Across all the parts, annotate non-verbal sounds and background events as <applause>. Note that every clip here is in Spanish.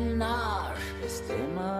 nar. Stämmer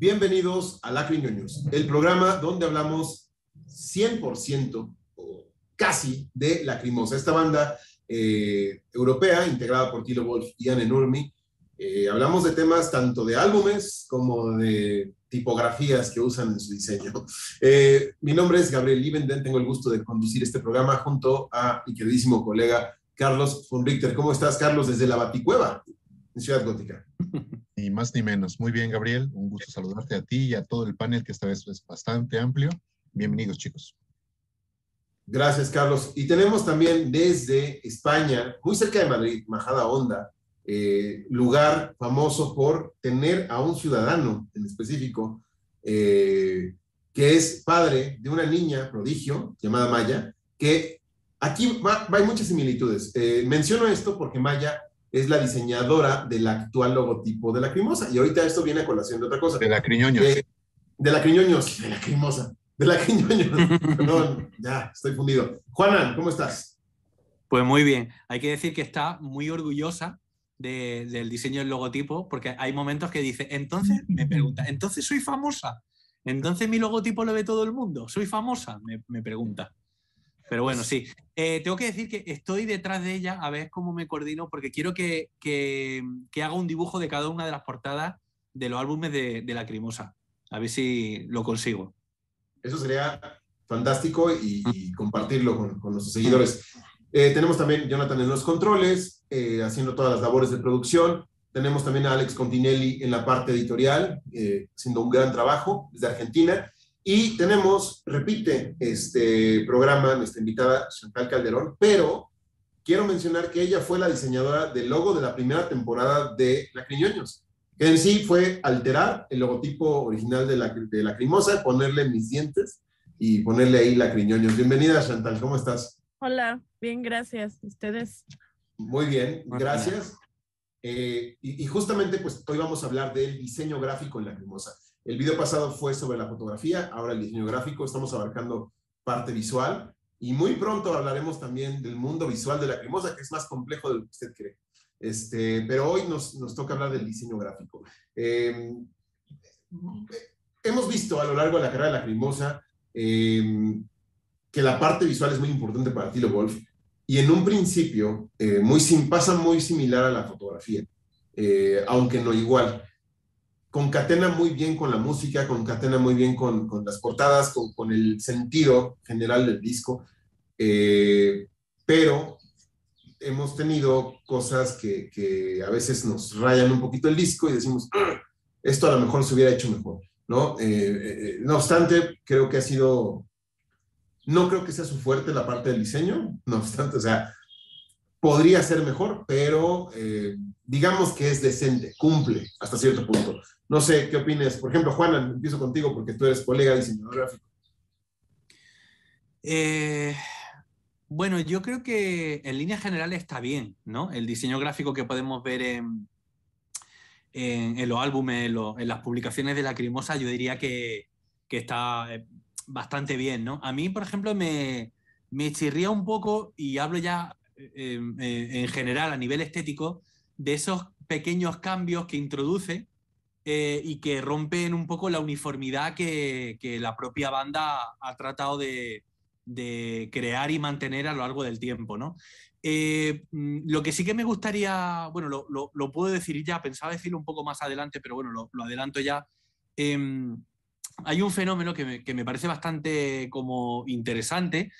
Bienvenidos a Lacriñoños, el programa donde hablamos 100% o casi de Lacrimosa, esta banda eh, europea integrada por Tilo Wolf y Anne Nurmi. Eh, hablamos de temas tanto de álbumes como de tipografías que usan en su diseño. <laughs> Eh, mi nombre es Gabriel Liebenden, tengo el gusto de conducir este programa junto a mi queridísimo colega Carlos von Richter. ¿Cómo estás, Carlos, desde la Baticueva, en Ciudad Gótica? <laughs> Ni más ni menos. Muy bien, Gabriel. Un gusto saludarte a ti y a todo el panel, que esta vez es bastante amplio. Bienvenidos, chicos. Gracias, Carlos. Y tenemos también desde España, muy cerca de Madrid, Majada Honda, eh, lugar famoso por tener a un ciudadano en específico, eh, que es padre de una niña prodigio llamada Maya, que aquí va, va- hay muchas similitudes. Eh, menciono esto porque Maya es la diseñadora del actual logotipo de la Crimosa. Y ahorita esto viene a colación de otra cosa. De la Criñoños. Eh, de la Criñoños, de la Crimosa, de la Criñoños. <laughs> Perdón, ya, estoy fundido. Juanan, ¿cómo estás? Pues muy bien. Hay que decir que está muy orgullosa de- del diseño del logotipo, porque hay momentos que dice, entonces me pregunta, entonces soy famosa. Entonces mi logotipo lo ve todo el mundo. Soy famosa, me, me pregunta. Pero bueno, sí. Eh, tengo que decir que estoy detrás de ella a ver cómo me coordino, porque quiero que, que- que haga un dibujo de cada una de las portadas de los álbumes de, de la Crimosa. A ver si lo consigo. Eso sería fantástico y, y compartirlo con, con nuestros seguidores. Eh, tenemos también Jonathan en los controles, eh, haciendo todas las labores de producción. Tenemos también a Alex Continelli en la parte editorial, haciendo un gran trabajo desde Argentina. Y tenemos, repite este programa, nuestra invitada Chantal Calderón, pero quiero mencionar que ella fue la diseñadora del logo de la primera temporada de Lacriñoños, que en sí fue alterar el logotipo original de la, de Lacrimosa, ponerle mis dientes y ponerle ahí Lacriñoños. Bienvenida, Chantal, ¿cómo estás? Hola, bien, gracias. ¿Ustedes? Muy bien, gracias. Eh, y, y justamente, pues hoy vamos a hablar del diseño gráfico en Lacrimosa. El video pasado fue sobre la fotografía, ahora el diseño gráfico, estamos abarcando parte visual y muy pronto hablaremos también del mundo visual de Lacrimosa, que es más complejo de lo que usted cree. Este, pero hoy nos, toca hablar del diseño gráfico. Eh, hemos visto a lo largo de la carrera de Lacrimosa eh, que la parte visual es muy importante para Tilo Wolf y en un principio eh, muy pasa muy similar a la fotografía, eh, aunque no igual. Concatena muy bien con la música, concatena muy bien con, las portadas, con, el sentido general del disco, eh, pero hemos tenido cosas que, a veces nos rayan un poquito el disco y decimos, "Ah, esto a lo mejor se hubiera hecho mejor, ¿no? Eh, eh, no obstante, creo que ha sido, no creo que sea su fuerte la parte del diseño, no obstante, o sea, podría ser mejor, pero digamos que es decente, cumple hasta cierto punto. No sé, ¿qué opinas? Por ejemplo, Juana, empiezo contigo porque tú eres colega diseñador gráfico. Eh, bueno, yo creo que en líneas generales está bien, ¿no? El diseño gráfico que podemos ver en, en, los álbumes, en, las publicaciones de Lacrimosa, yo diría que, que está eh, bastante bien, ¿no? A mí, por ejemplo, me, me chirría un poco, y hablo ya eh, en general a nivel estético, de esos pequeños cambios que introduce eh, y que rompen un poco la uniformidad que, la propia banda ha tratado de, crear y mantener a lo largo del tiempo, ¿no? Eh, mm, lo que sí que me gustaría, bueno, lo, puedo decir ya, pensaba decirlo un poco más adelante, pero bueno, lo, adelanto ya. Eh, hay un fenómeno que me, que me, parece bastante como interesante,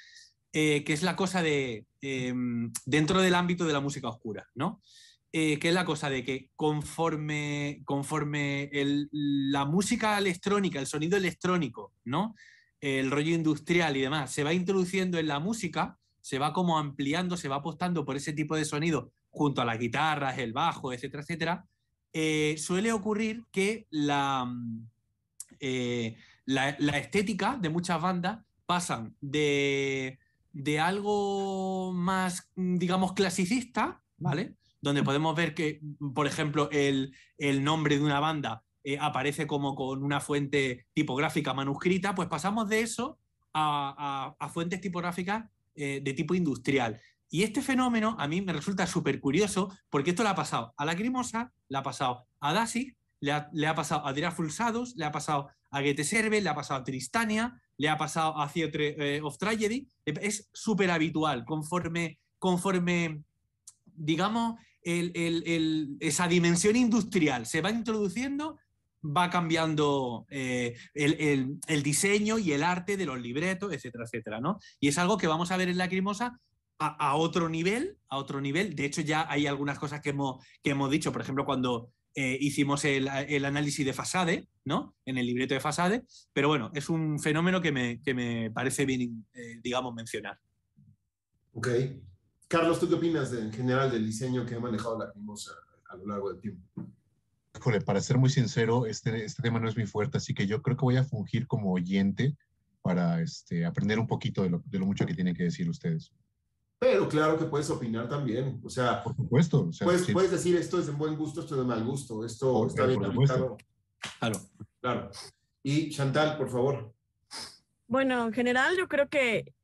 eh, que es la cosa de, em, dentro del ámbito de la música oscura, ¿no? Eh, que es la cosa de que conforme, conforme la música electrónica, el sonido electrónico, ¿no? el rollo industrial y demás, se va introduciendo en la música, se va como ampliando, se va apostando por ese tipo de sonido junto a las guitarras, el bajo, etcétera, etcétera, eh, suele ocurrir que la, eh, la, la, estética de muchas bandas pasan de, de, algo más, digamos, clasicista, ¿vale? Donde podemos ver que, por ejemplo, el, el nombre de una banda eh, aparece como con una fuente tipográfica manuscrita, pues pasamos de eso a, a, fuentes tipográficas eh, de tipo industrial. Y este fenómeno a mí me resulta súper curioso porque esto le ha pasado a Lacrimosa, le ha pasado a Dasik, le ha, le ha pasado a Dira Fulsados, le ha pasado a Goethe Serve, le ha pasado a Tristania, le ha pasado a Theatre eh, of Tragedy. Es súper habitual conforme, conforme, digamos, esa dimensión industrial se va introduciendo, va cambiando eh, el, diseño y el arte de los libretos, etcétera, etcétera, ¿no? Y es algo que vamos a ver en Lacrimosa a, a, otro nivel, a otro nivel. De hecho, ya hay algunas cosas que hemos, que hemos dicho, por ejemplo, cuando eh, hicimos el, el, análisis de Fasade, ¿no? En el libreto de Fasade, pero bueno, es un fenómeno que me, que me parece bien, eh, digamos, mencionar. Ok. Carlos, ¿tú qué opinas de, en general del diseño que ha manejado Lacrimosa a lo largo del tiempo? Híjole, para ser muy sincero, este, este tema no es muy fuerte, así que yo creo que voy a fungir como oyente para este, aprender un poquito de lo, de lo mucho que tienen que decir ustedes. Pero claro que puedes opinar también. O sea, por supuesto. O sea, puedes, sí. puedes, decir esto es de buen gusto, esto es de mal gusto, esto Por- está bien aplicado. Claro. Claro. Y Chantal, por favor. Bueno, en general yo creo que,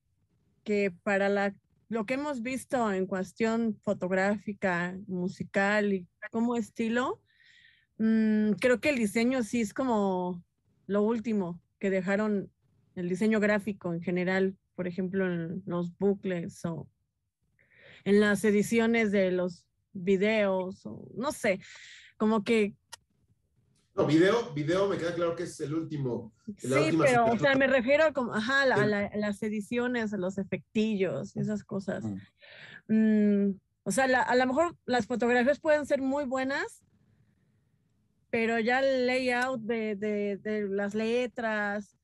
que para la, lo que hemos visto en cuestión fotográfica, musical y como estilo, mmm, creo que el diseño sí es como lo último que dejaron el diseño gráfico en general, por ejemplo, en los bucles o en las ediciones de los videos, o no sé, como que No, video, video me queda claro que es el último. la Sí, pero, o sea, me refiero a, como, ajá, a, la- Sí. a la- a las ediciones, a los efectillos, esas cosas. Mm. Mm, o sea, la- a lo mejor las fotografías pueden ser muy buenas, pero ya el layout de, de- de las letras,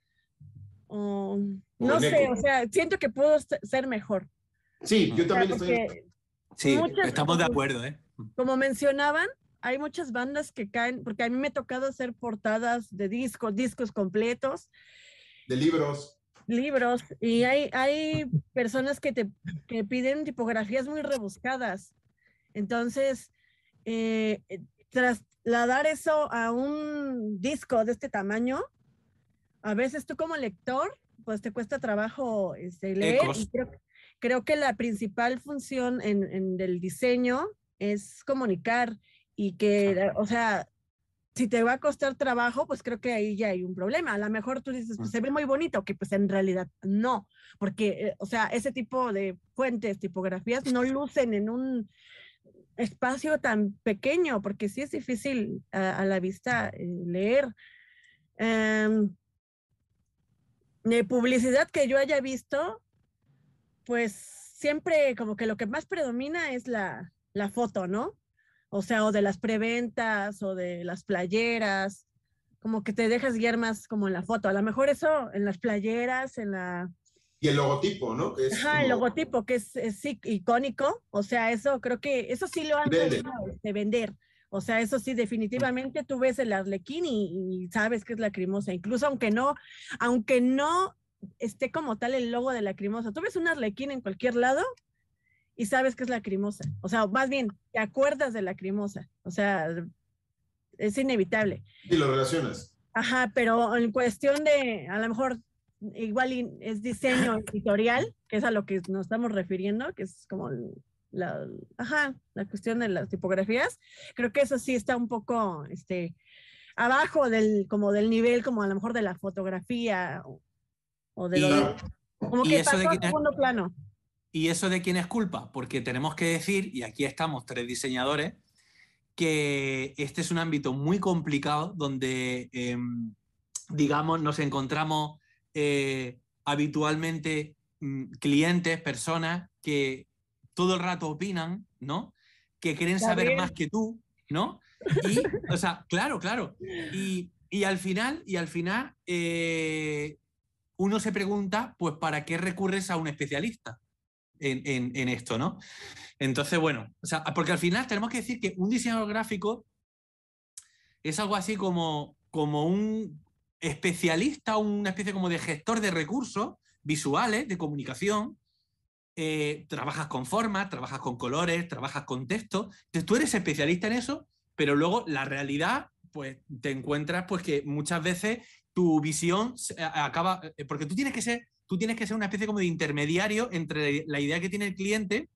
o no sé, eco. o sea, siento que pudo se- ser mejor. Sí, yo O sea, también estoy. Sí, Muchas- estamos de acuerdo, ¿eh? como mencionaban, hay muchas bandas que caen, porque a mí me ha tocado hacer portadas de discos, discos completos, De libros. libros y hay, hay personas que te que piden tipografías muy rebuscadas. Entonces, eh, trasladar eso a un disco de este tamaño, a veces tú como lector, pues te cuesta trabajo este, leer. Y creo, creo que la principal función en, en el diseño es comunicar y que, o sea, si te va a costar trabajo, pues creo que ahí ya hay un problema. A lo mejor tú dices, pues se ve muy bonito, que pues en realidad no, porque, eh, o sea, ese tipo de fuentes, tipografías, no lucen en un espacio tan pequeño, porque sí es difícil a, a la vista eh, leer. Em, de publicidad que yo haya visto, pues siempre como que lo que más predomina es la, la foto, ¿no? O sea, o de las preventas o de las playeras, como que te dejas guiar más como en la foto. A lo mejor eso en las playeras, en la... Y el logotipo, ¿no? Que es Ajá, el logotipo que es, es sí, icónico, o sea, eso creo que, eso sí lo han sabido, este, vender. O sea, eso sí, definitivamente tú ves el arlequín y, y sabes que es lacrimosa, incluso aunque no, aunque no esté como tal el logo de lacrimosa. Tú ves un arlequín en cualquier lado y sabes que es lacrimosa. O sea, más bien, te acuerdas de lacrimosa. O sea, es inevitable. Y lo relacionas. Ajá, pero en cuestión de, a lo mejor, igual es diseño <laughs> editorial, que es a lo que nos estamos refiriendo, que es como la, ajá, la cuestión de las tipografías, creo que eso sí está un poco, este, abajo del, como del nivel, como a lo mejor de la fotografía o, o de lo como que eso pasó de a quién es- segundo plano. ¿Y eso de quién es culpa? Porque tenemos que decir, y aquí estamos tres diseñadores, que este es un ámbito muy complicado donde, em, digamos, nos encontramos eh, habitualmente mm, clientes, personas que todo el rato opinan, ¿no? Que quieren saber más que tú, ¿no? Y, o sea, claro, claro. Y, y al final, y al final, eh, uno se pregunta, pues, ¿para qué recurres a un especialista? En, esto, ¿no? Entonces, bueno, o sea, porque al final tenemos que decir que un diseñador gráfico es algo así como, como un especialista, una especie como de gestor de recursos visuales, de comunicación. eh, trabajas con formas, trabajas con colores, trabajas con texto. Entonces tú eres especialista en eso, pero luego la realidad, pues te encuentras pues que muchas veces tu visión acaba, eh, porque tú tienes que ser, tú tienes que ser una especie como de intermediario entre la idea que tiene el cliente,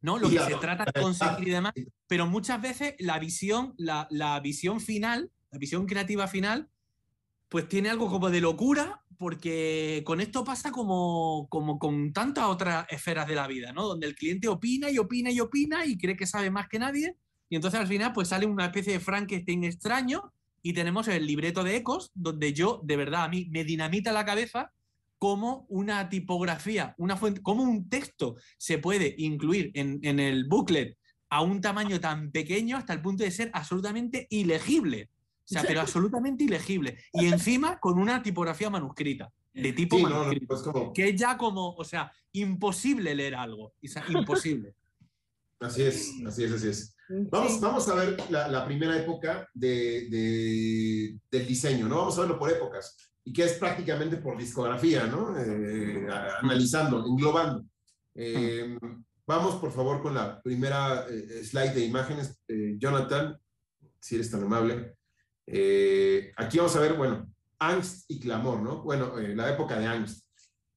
¿no? Lo que se trata de conseguir y demás, pero muchas veces la visión, la, la visión final, la visión creativa final, pues tiene algo como de locura, porque con esto pasa como, como con tantas otras esferas de la vida, ¿no? Donde el cliente opina y opina y opina y cree que sabe más que nadie, y entonces al final pues sale una especie de Frankenstein extraño y tenemos el libreto de Ecos, donde yo, de verdad, a mí me dinamita la cabeza cómo una tipografía, una fuente, cómo un texto se puede incluir en, en el booklet a un tamaño tan pequeño hasta el punto de ser absolutamente ilegible. O sea, pero absolutamente ilegible. Y encima con una tipografía manuscrita, de tipo Sí, no, no, manuscrito. pues como, Que es ya como, o sea, imposible leer algo. O sea, imposible. <laughs> así es, así es, así es. Vamos, vamos a ver la, la primera época de, de- del diseño, ¿no? Vamos a verlo por épocas, y que es prácticamente por discografía, ¿no? Eh, analizando, englobando. Eh, Vamos, por favor, con la primera eh, slide de imágenes. Eh, Jonathan, si eres tan amable. Eh, aquí vamos a ver, bueno, angst y clamor, ¿no? Bueno, la época de angst.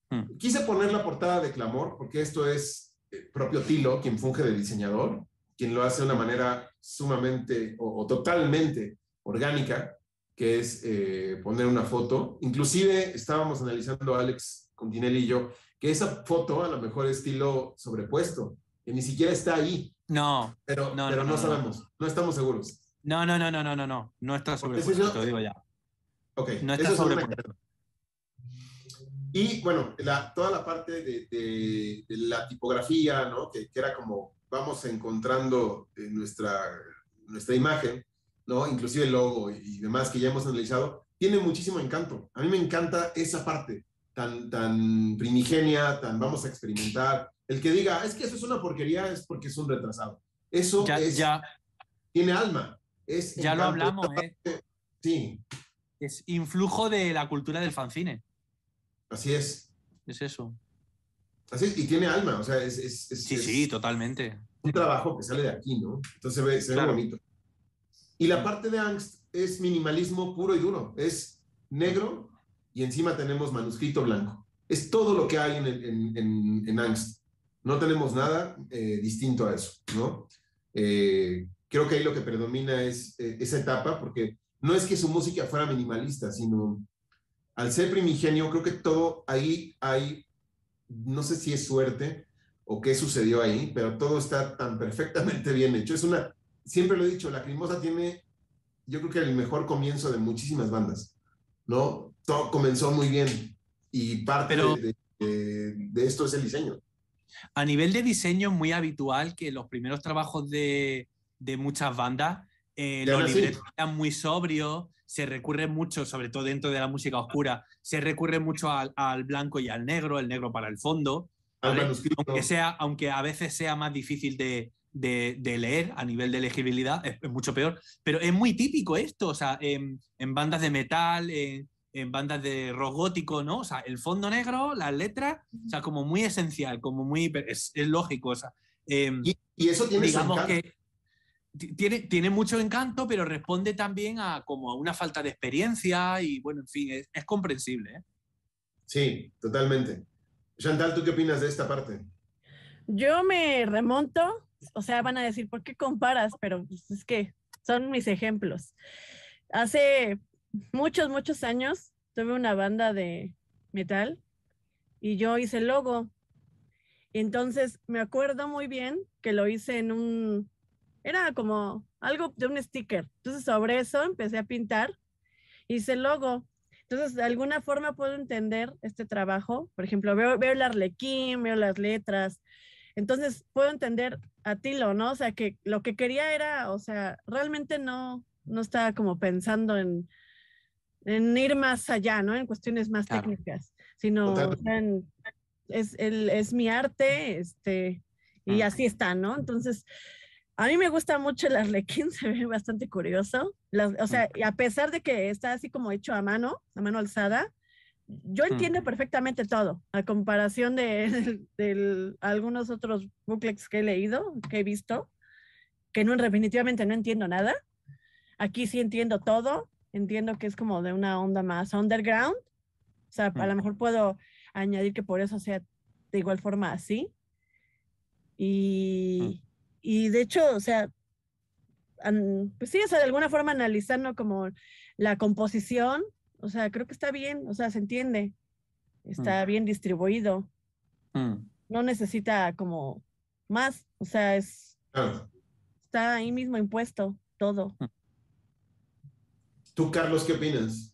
Hmm. Quise poner la portada de clamor porque esto es propio Tilo, quien funge de diseñador, quien lo hace de una manera sumamente o, o totalmente orgánica, que es eh, poner una foto. Inclusive estábamos analizando Alex Continelli y yo, que esa foto a lo mejor es estilo sobrepuesto, que ni siquiera está ahí, No, pero No, pero no, no, no, sabemos, no estamos seguros. no, no, no, no, no, no, no. No está sobrepuesto, eso- te lo digo ya. Ok, No está sobrepuesto. Y bueno, la, toda la parte de, de- de la tipografía, ¿no? Que, que era como vamos encontrando en nuestra, nuestra imagen, ¿no? Inclusive el logo y, y demás que ya hemos analizado, tiene muchísimo encanto. A mí me encanta esa parte tan, tan primigenia, tan vamos a experimentar. El que diga, es que eso es una porquería, es porque es un retrasado. Eso Ya, es, ya, tiene alma. Es ya lo hablamos, ¿eh? Sí, Es influjo de la cultura del fanzine. así es. Es eso. Así es, y tiene alma, o sea, es, es, es- Sí, sí, totalmente. un trabajo que sale de aquí, ¿no? Entonces se ve, se ve Claro. bonito. Y la parte de angst es minimalismo puro y duro. Es negro y encima tenemos manuscrito blanco. Es todo lo que hay en, en, en- en angst. No tenemos nada eh, distinto a eso, ¿no? Eh, creo que ahí lo que predomina es eh, esa etapa, porque no es que su música fuera minimalista, sino al ser primigenio, creo que todo ahí hay, no sé si es suerte, o qué sucedió ahí, pero todo está tan perfectamente bien hecho. Es una, siempre lo he dicho, Lacrimosa tiene, yo creo que el mejor comienzo de muchísimas bandas, ¿no? Todo comenzó muy bien y parte Pero- de, de- de esto es el diseño. A nivel de diseño muy habitual que los primeros trabajos de, de muchas bandas, eh, los sí. libretos sean muy sobrios, se recurre mucho, sobre todo dentro de la música oscura, se recurre mucho al, al blanco y al negro, el negro para el fondo, Al ¿vale? manuscrito. aunque, sea, aunque a veces sea más difícil de, de- de leer a nivel de legibilidad, es, es mucho peor, pero es muy típico esto, o sea, en, en bandas de metal, en, en bandas de rock gótico, ¿no? O sea, el fondo negro, las letras, o sea, como muy esencial, como muy, es, es lógico, o sea, em, Y, y eso tiene digamos que ti- tiene, tiene mucho encanto, pero responde también a como a una falta de experiencia y bueno, en fin, es, es comprensible. ¿eh? Sí, totalmente. Chantal, ¿tú qué opinas de esta parte? Yo me remonto, o sea, van a decir, ¿por qué comparas? Pero pues, es que son mis ejemplos. hace muchos, muchos años tuve una banda de metal y yo hice el logo. Entonces me acuerdo muy bien que lo hice en un, era como algo de un sticker. Entonces sobre eso empecé a pintar, hice el logo. Entonces, de alguna forma puedo entender este trabajo. Por ejemplo, veo, veo el arlequín, veo las letras. Entonces, puedo entender a Tilo, ¿no? O sea, que lo que quería era, o sea, realmente no, no estaba como pensando en, en ir más allá, ¿no? En cuestiones más Claro. técnicas, sino o sea, en- es, el, es mi arte, este, y así está, ¿no? Entonces, a mí me gusta mucho el arlequín, <laughs> se ve bastante curioso. Las- o sea, y a pesar de que está así como hecho a mano, a mano alzada, yo Mm. entiendo perfectamente todo, a comparación de, <laughs> algunos otros booklets que he leído, que he visto, que no, definitivamente no entiendo nada. Aquí sí entiendo todo, entiendo que es como de una onda más underground. O sea, a lo Mm. mejor puedo añadir que por eso sea de igual forma así. Y, y de hecho, o sea, pues sí, o sea, de alguna forma analizando como la composición, o sea, creo que está bien, o sea, se entiende, está bien distribuido, Mm. no necesita como más, o sea, es, Claro. está ahí mismo impuesto todo. Tú, Carlos, ¿qué opinas?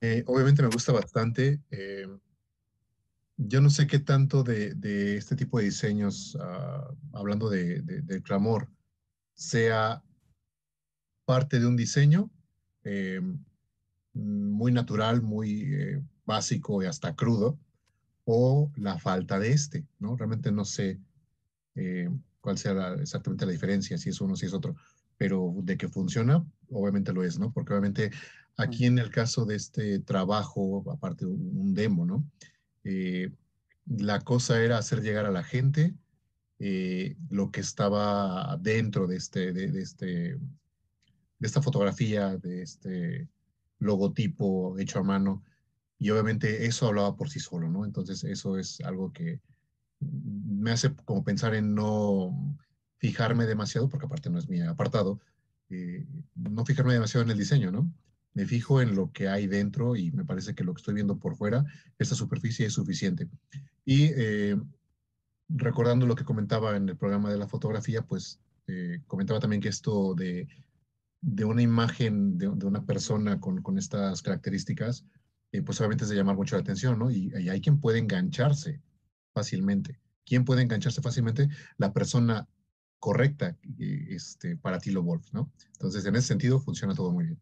Eh, obviamente me gusta bastante. eh, yo no sé qué tanto de, de este tipo de diseños, ah, hablando de, de- del clamor, sea parte de un diseño eh, muy natural, muy eh, básico y hasta crudo, o la falta de este, ¿no? Realmente no sé eh, cuál sea la- exactamente la diferencia, si es uno, si es otro, pero de que funciona, obviamente lo es, ¿no? Porque obviamente aquí en el caso de este trabajo, aparte un, un demo, ¿no? Eh, la cosa era hacer llegar a la gente eh, lo que estaba dentro de este, de, de este, de esta fotografía, de este logotipo hecho a mano, y obviamente eso hablaba por sí solo, ¿no? Entonces eso es algo que me hace como pensar en no fijarme demasiado, porque aparte no es mi apartado, eh, no fijarme demasiado en el diseño, ¿no? Me fijo en lo que hay dentro y me parece que lo que estoy viendo por fuera, esta superficie es suficiente. Y eh, recordando lo que comentaba en el programa de la fotografía, pues eh, comentaba también que esto de, de una imagen de, una persona con, estas características, eh, pues obviamente es de llamar mucho la atención, ¿no? Y, y hay quien puede engancharse fácilmente. ¿Quién puede engancharse fácilmente? La persona correcta eh, este, para Tilo Wolf, ¿no? Entonces, en ese sentido, funciona todo muy bien.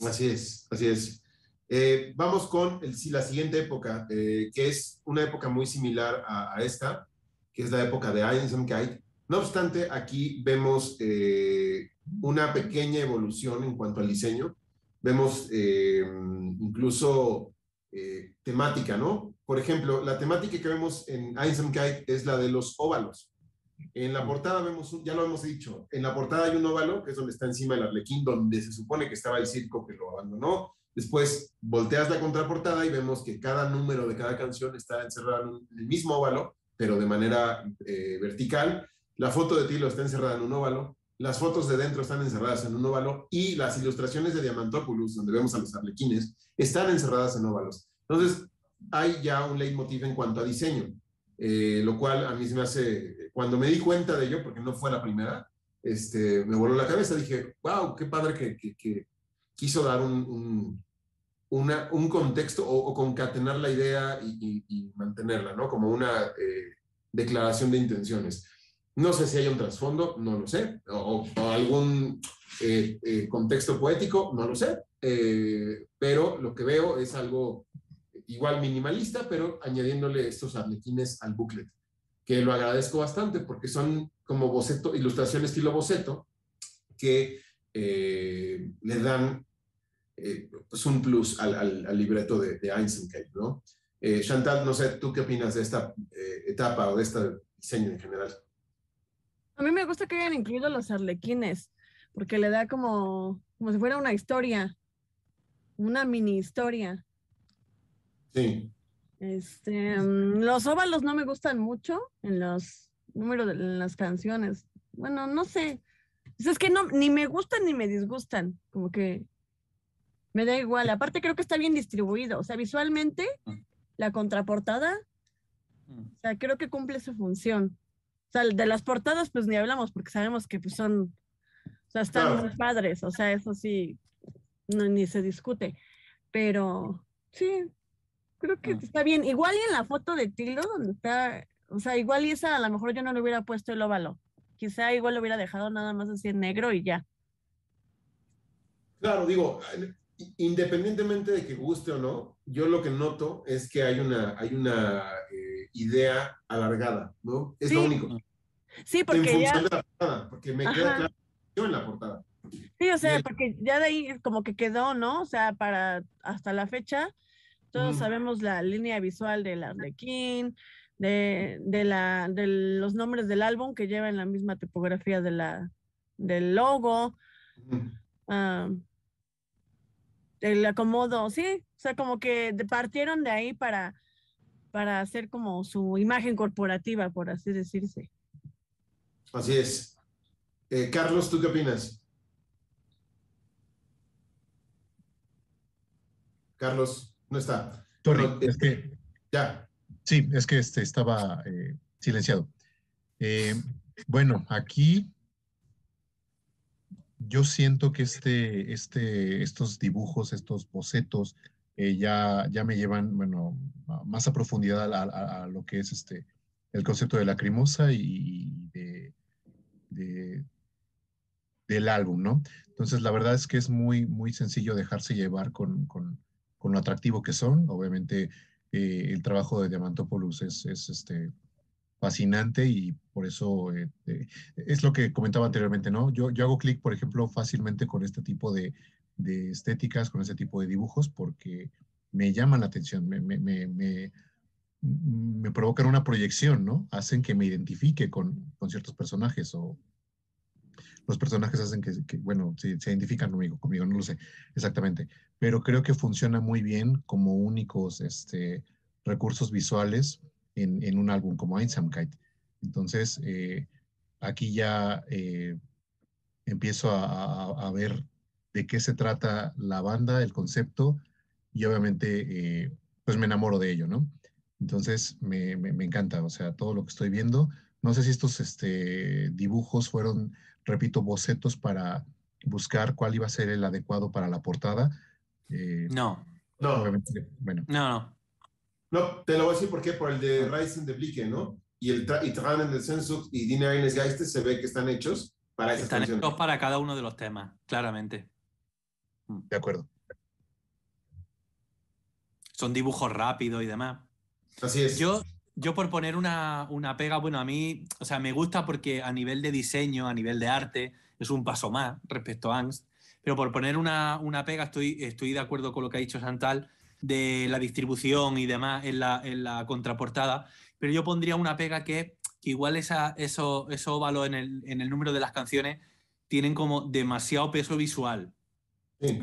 Así es, así es. Eh, vamos con el, la siguiente época, eh, que es una época muy similar a, a esta, que es la época de Einsamkeit. No obstante, aquí vemos eh, una pequeña evolución en cuanto al diseño. Vemos eh, incluso eh, temática, ¿no? Por ejemplo, la temática que vemos en Einsamkeit es la de los óvalos. En la portada vemos, un- ya lo hemos dicho, en la portada hay un óvalo, que es donde está encima el arlequín, donde se supone que estaba el circo que lo abandonó. Después volteas la contraportada y vemos que cada número de cada canción está encerrado en, el mismo óvalo, pero de manera vertical. La foto de Tilo está encerrada en un óvalo. Las fotos de dentro están encerradas en un óvalo y las ilustraciones de Diamantopoulos, donde vemos a los arlequines, están encerradas en óvalos. Entonces, hay ya un leitmotiv en cuanto a diseño, eh, lo cual a mí se me hace, cuando me di cuenta de ello, porque no fue la primera, este, me voló la cabeza, dije, wow, qué padre que, que- que quiso dar un, un, una- un contexto o, o concatenar la idea y, y- y mantenerla, ¿no? Como una eh, declaración de intenciones. No sé si hay un trasfondo, no lo sé, o, algún eh, eh, contexto poético, no lo sé, eh, pero lo que veo es algo igual minimalista, pero añadiéndole estos arlequines al booklet, que lo agradezco bastante porque son como boceto, ilustración estilo boceto, que le dan pues un plus al, al- libreto de, de Einstein, ¿no? Chantal, no sé, ¿tú qué opinas de esta etapa o de este diseño en general? A mí me gusta que hayan incluido los arlequines, porque le da como, como si fuera una historia, una mini historia. Sí, Este, mm, los óvalos no me gustan mucho en los números de en las canciones. Bueno, no sé. Pues es que no, ni me gustan ni me disgustan, como que me da igual. Aparte creo que está bien distribuido, o sea, visualmente Mm. la contraportada, o sea, creo que cumple su función. O sea, de las portadas pues ni hablamos porque sabemos que pues son, o sea, están Claro. muy padres, o sea, eso sí, no, ni se discute. Pero sí, creo que Mm. está bien. Igual y en la foto de Tilo, donde está, o sea, igual y esa a lo mejor yo no le hubiera puesto el óvalo. Quizá igual lo hubiera dejado nada más así en negro y ya. Claro, digo, independientemente de que guste o no, yo lo que noto es que hay una, hay una eh, idea alargada, ¿no? Es lo único. Sí, En porque función ya, de la portada, porque me queda claro yo en la portada. sí, o sea, porque ya de ahí como que quedó, ¿no? O sea, para hasta la fecha, todos sabemos la línea visual del Arlequín, de, de, la, de los nombres del álbum que llevan la misma tipografía de la, del logo. El acomodo, sí, o sea, como que partieron de ahí para, para hacer como su imagen corporativa, por así decirse. Así es. Eh, Carlos, ¿tú qué opinas? Carlos, no está. Sorry, eh, es que Ya. sí, es que este estaba eh, silenciado. Eh, bueno, aquí yo siento que este, este, estos dibujos, estos bocetos, eh, ya, ya me llevan, bueno, más a profundidad a, lo que es este, el concepto de lacrimosa y, de, de- del álbum, ¿no? Entonces, la verdad es que es muy, muy sencillo dejarse llevar con, con- con lo atractivo que son. Obviamente, eh, el trabajo de Diamantopoulos es, es este, fascinante y por eso eh, es lo que comentaba anteriormente, ¿no? Yo, yo hago clic, por ejemplo, fácilmente con este tipo de, de estéticas, con este tipo de dibujos, porque me llaman la atención, me, me, me, me- me provocan una proyección, ¿no? Hacen que me identifique con, con ciertos personajes o los personajes hacen que, bueno, se, identifican conmigo, conmigo, no lo sé exactamente, pero creo que funciona muy bien como únicos este, recursos visuales en, en un álbum como Einsamkeit. Entonces, eh, aquí ya eh, empiezo a- a ver de qué se trata la banda, el concepto, y obviamente, eh, pues me enamoro de ello, ¿no? Entonces, me, me- me encanta, o sea, todo lo que estoy viendo. No sé si estos este, dibujos fueron, repito, bocetos para buscar cuál iba a ser el adecuado para la portada. Eh, No, No, bueno, no, no. no, te lo voy a decir por qué, por el de Reisen de Blicke, ¿no? Y el tra y Tranen del Sehnsucht y Dinner Eines Geistes se ve que están hechos para esas Están canciones. hechos para cada uno de los temas, claramente. De acuerdo. Son dibujos rápidos y demás. Así es. Yo, yo por poner una, una pega, bueno, a mí, o sea, me gusta porque a nivel de diseño, a nivel de arte, es un paso más respecto a Angst. Pero por poner una, una pega, estoy, estoy de acuerdo con lo que ha dicho Santal de la distribución y demás en la, en la contraportada. Pero yo pondría una pega que, que igual esa, eso, esos óvalos en el, en el número de las canciones tienen como demasiado peso visual.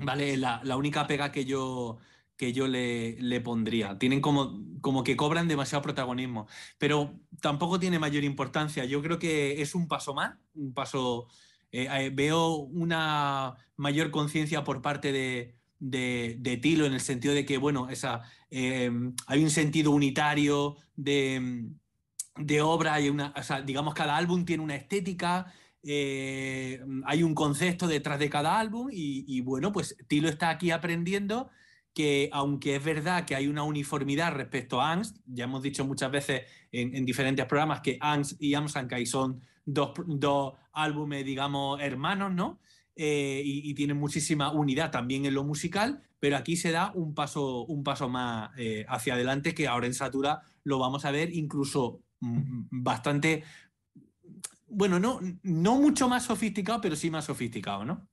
¿Vale? La, la única pega que yo, que yo le, le pondría. Tienen como, como que cobran demasiado protagonismo, pero tampoco tiene mayor importancia. Yo creo que es un paso más, un paso... eh, eh, veo una mayor conciencia por parte de, de, de Tilo en el sentido de que, bueno, esa, eh, hay un sentido unitario de, de obra, hay una, digamos, cada álbum tiene una estética, eh, hay un concepto detrás de cada álbum y, bueno, pues Tilo está aquí aprendiendo que aunque es verdad que hay una uniformidad respecto a Angst, ya hemos dicho muchas veces en, en diferentes programas que Angst y Amsankai son dos, dos, álbumes, digamos, hermanos, ¿no? Eh, y, y, tienen muchísima unidad también en lo musical, pero aquí se da un paso, un paso más eh, hacia adelante que ahora en Satura lo vamos a ver incluso mm, bastante bueno, no, no mucho más sofisticado, pero sí más sofisticado, ¿no?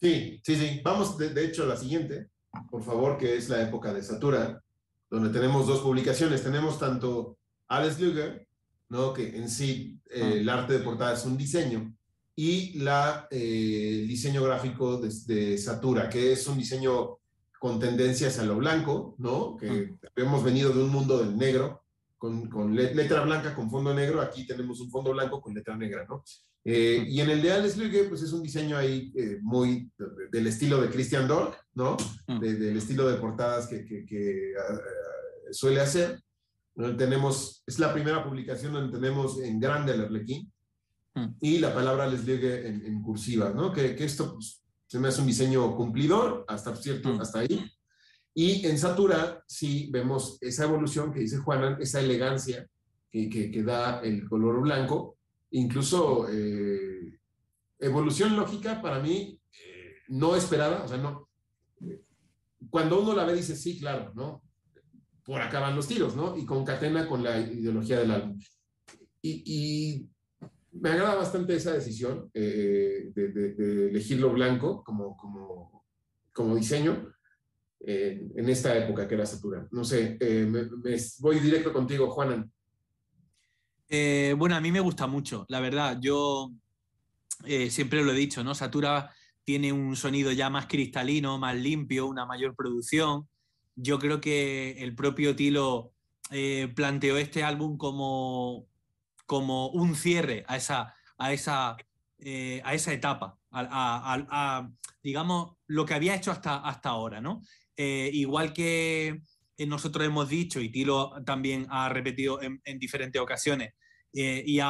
Sí, sí, sí. Vamos, de, de, hecho, a la siguiente, por favor, que es la época de Satura, donde tenemos dos publicaciones. Tenemos tanto Alex Luger, ¿no? que en sí eh, Ah. el arte de portada es un diseño, y la, eh, el diseño gráfico de, de, Satura, que es un diseño con tendencias a lo blanco, ¿no? que Ah. hemos venido de un mundo del negro, con, con, letra blanca con fondo negro, aquí tenemos un fondo blanco con letra negra, ¿no? Eh, y en el de Alex Luege, pues es un diseño ahí eh, muy de- del estilo de Christian Dork, ¿no? Mm. De- del estilo de portadas que, que- que, ah, suele hacer. Tenemos, es la primera publicación donde tenemos en grande el Arlequín Mm. y la palabra Alex Luege en, en cursiva, ¿no? Que, que esto pues, se me hace un diseño cumplidor hasta cierto, Mm. hasta ahí. Y en Satura sí vemos esa evolución que dice Juanan, esa elegancia que, que, que da el color blanco, incluso eh, evolución lógica para mí eh, no esperada, o sea, no. Cuando uno la ve dice, sí, claro, ¿no? Por acá van los tiros, ¿no? Y concatena con la ideología del álbum. Y, y me agrada bastante esa decisión eh, de, de- de elegirlo blanco como, como, como diseño eh, en esta época que era Satura. No sé, eh, me, voy directo contigo, Juanan. Eh, bueno, a mí me gusta mucho, la verdad. Yo siempre lo he dicho, ¿no? Satura tiene un sonido ya más cristalino, más limpio, una mayor producción. Yo creo que el propio Tilo planteó este álbum como, como un cierre a esa, a esa, a esa etapa, a, digamos, lo que había hecho hasta, hasta ahora, ¿no? Eh, igual que nosotros hemos dicho, y Tilo también ha repetido en, en diferentes ocasiones, eh, y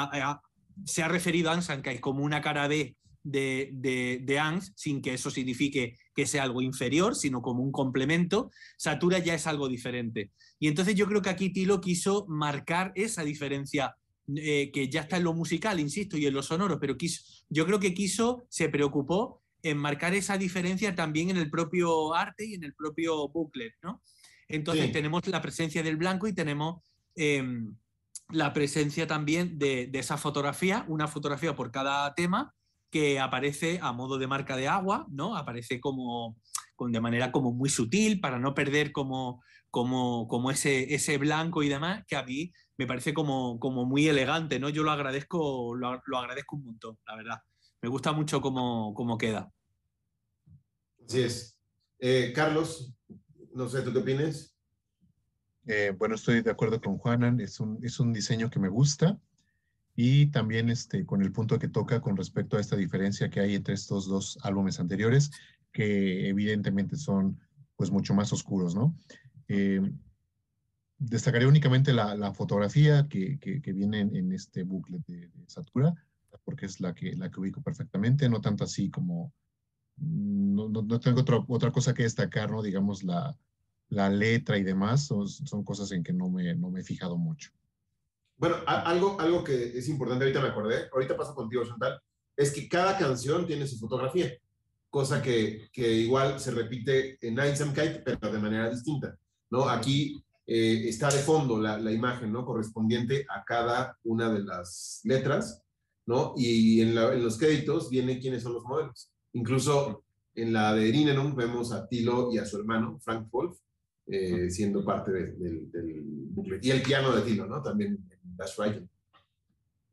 se ha referido a Ansankai como una cara B de, de, de Ans, sin que eso signifique que sea algo inferior, sino como un complemento, Satura ya es algo diferente. Y entonces yo creo que aquí Tilo quiso marcar esa diferencia eh, que ya está en lo musical, insisto, y en lo sonoro, pero quiso, yo creo que quiso, se preocupó en marcar esa diferencia también en el propio arte y en el propio booklet, ¿no? Entonces Sí. tenemos la presencia del blanco y tenemos em, la presencia también de, de esa fotografía, una fotografía por cada tema que aparece a modo de marca de agua, ¿no? Aparece como, con- de manera como muy sutil para no perder como, como, como ese, ese blanco y demás, que a mí me parece como, como muy elegante, ¿no? Yo lo agradezco, lo, lo agradezco un montón, la verdad. Me gusta mucho cómo, cómo queda. Así es. Eh, Carlos, no sé, ¿tú qué opinas? Eh, bueno, estoy de acuerdo con Juanan, es un, es un diseño que me gusta y también este, con el punto que toca con respecto a esta diferencia que hay entre estos dos álbumes anteriores, que evidentemente son pues mucho más oscuros, ¿no? Eh, destacaré únicamente la, la fotografía que, que, que viene en, este booklet de, de Satura, porque es la que, la que ubico perfectamente, no tanto así como, no, no, no tengo otra, otra cosa que destacar, ¿no? Digamos, la, la letra y demás son, son cosas en que no me, no me he fijado mucho. Bueno, a- algo, algo que es importante, ahorita me acordé, ahorita paso contigo, Chantal, es que cada canción tiene su fotografía, cosa que, que igual se repite en Einsamkeit, pero de manera distinta, ¿no? Aquí eh, está de fondo la, la imagen, ¿no? Correspondiente a cada una de las letras, ¿no? Y en, la- en los créditos viene quiénes son los modelos. Incluso en la de Rinenum vemos a Tilo y a su hermano, Frank Wolf, eh, siendo parte de- del, del booklet. Y el piano de Tilo, ¿no? También en Dash Right.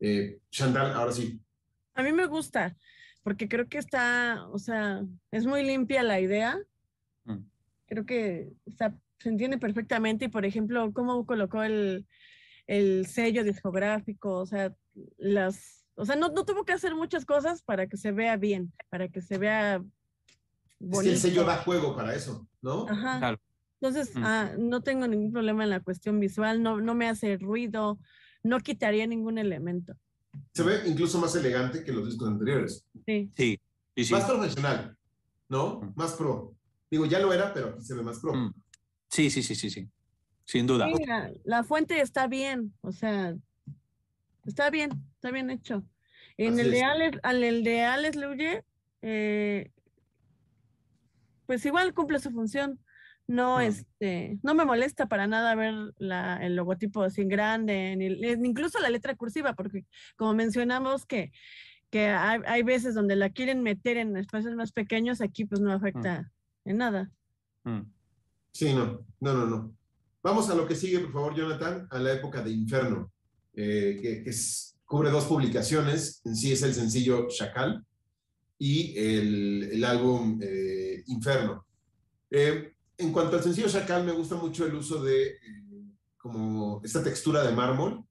Eh, Chantal, ahora sí. A mí me gusta, porque creo que está, o sea, es muy limpia la idea. Mm. Creo que está, se entiende perfectamente. Y por ejemplo, cómo colocó el, el sello discográfico, o sea, las, o sea, no, no tuvo que hacer muchas cosas para que se vea bien, para que se vea Es que bonito. el sello da juego para eso, ¿no? Ajá. Claro. Entonces, Mm. ah, no tengo ningún problema en la cuestión visual, no, no me hace ruido, no quitaría ningún elemento. Se ve incluso más elegante que los discos anteriores. Sí. Sí, sí, sí. Más profesional, ¿no? Mm. Más pro. Digo, ya lo era, pero aquí se ve más pro. Mm. Sí, sí, sí, sí, sí. Sin duda. Sí, la, la fuente está bien, o sea, está bien, está bien hecho. En Así el de. Alex, al el de Alex Luye, eh, pues igual cumple su función. No, Mm. este, no me molesta para nada ver la, el logotipo así en grande, ni incluso la letra cursiva, porque como mencionamos que, que hay, hay veces donde la quieren meter en espacios más pequeños, aquí pues no afecta en nada. Mm. Sí, no, no, no, no. Vamos a lo que sigue, por favor, Jonathan, a la época de Inferno, eh, que, que es- cubre dos publicaciones. En sí es el sencillo Chacal y el, el álbum eh, Inferno. Eh, en cuanto al sencillo Chacal, me gusta mucho el uso de eh, como esta textura de mármol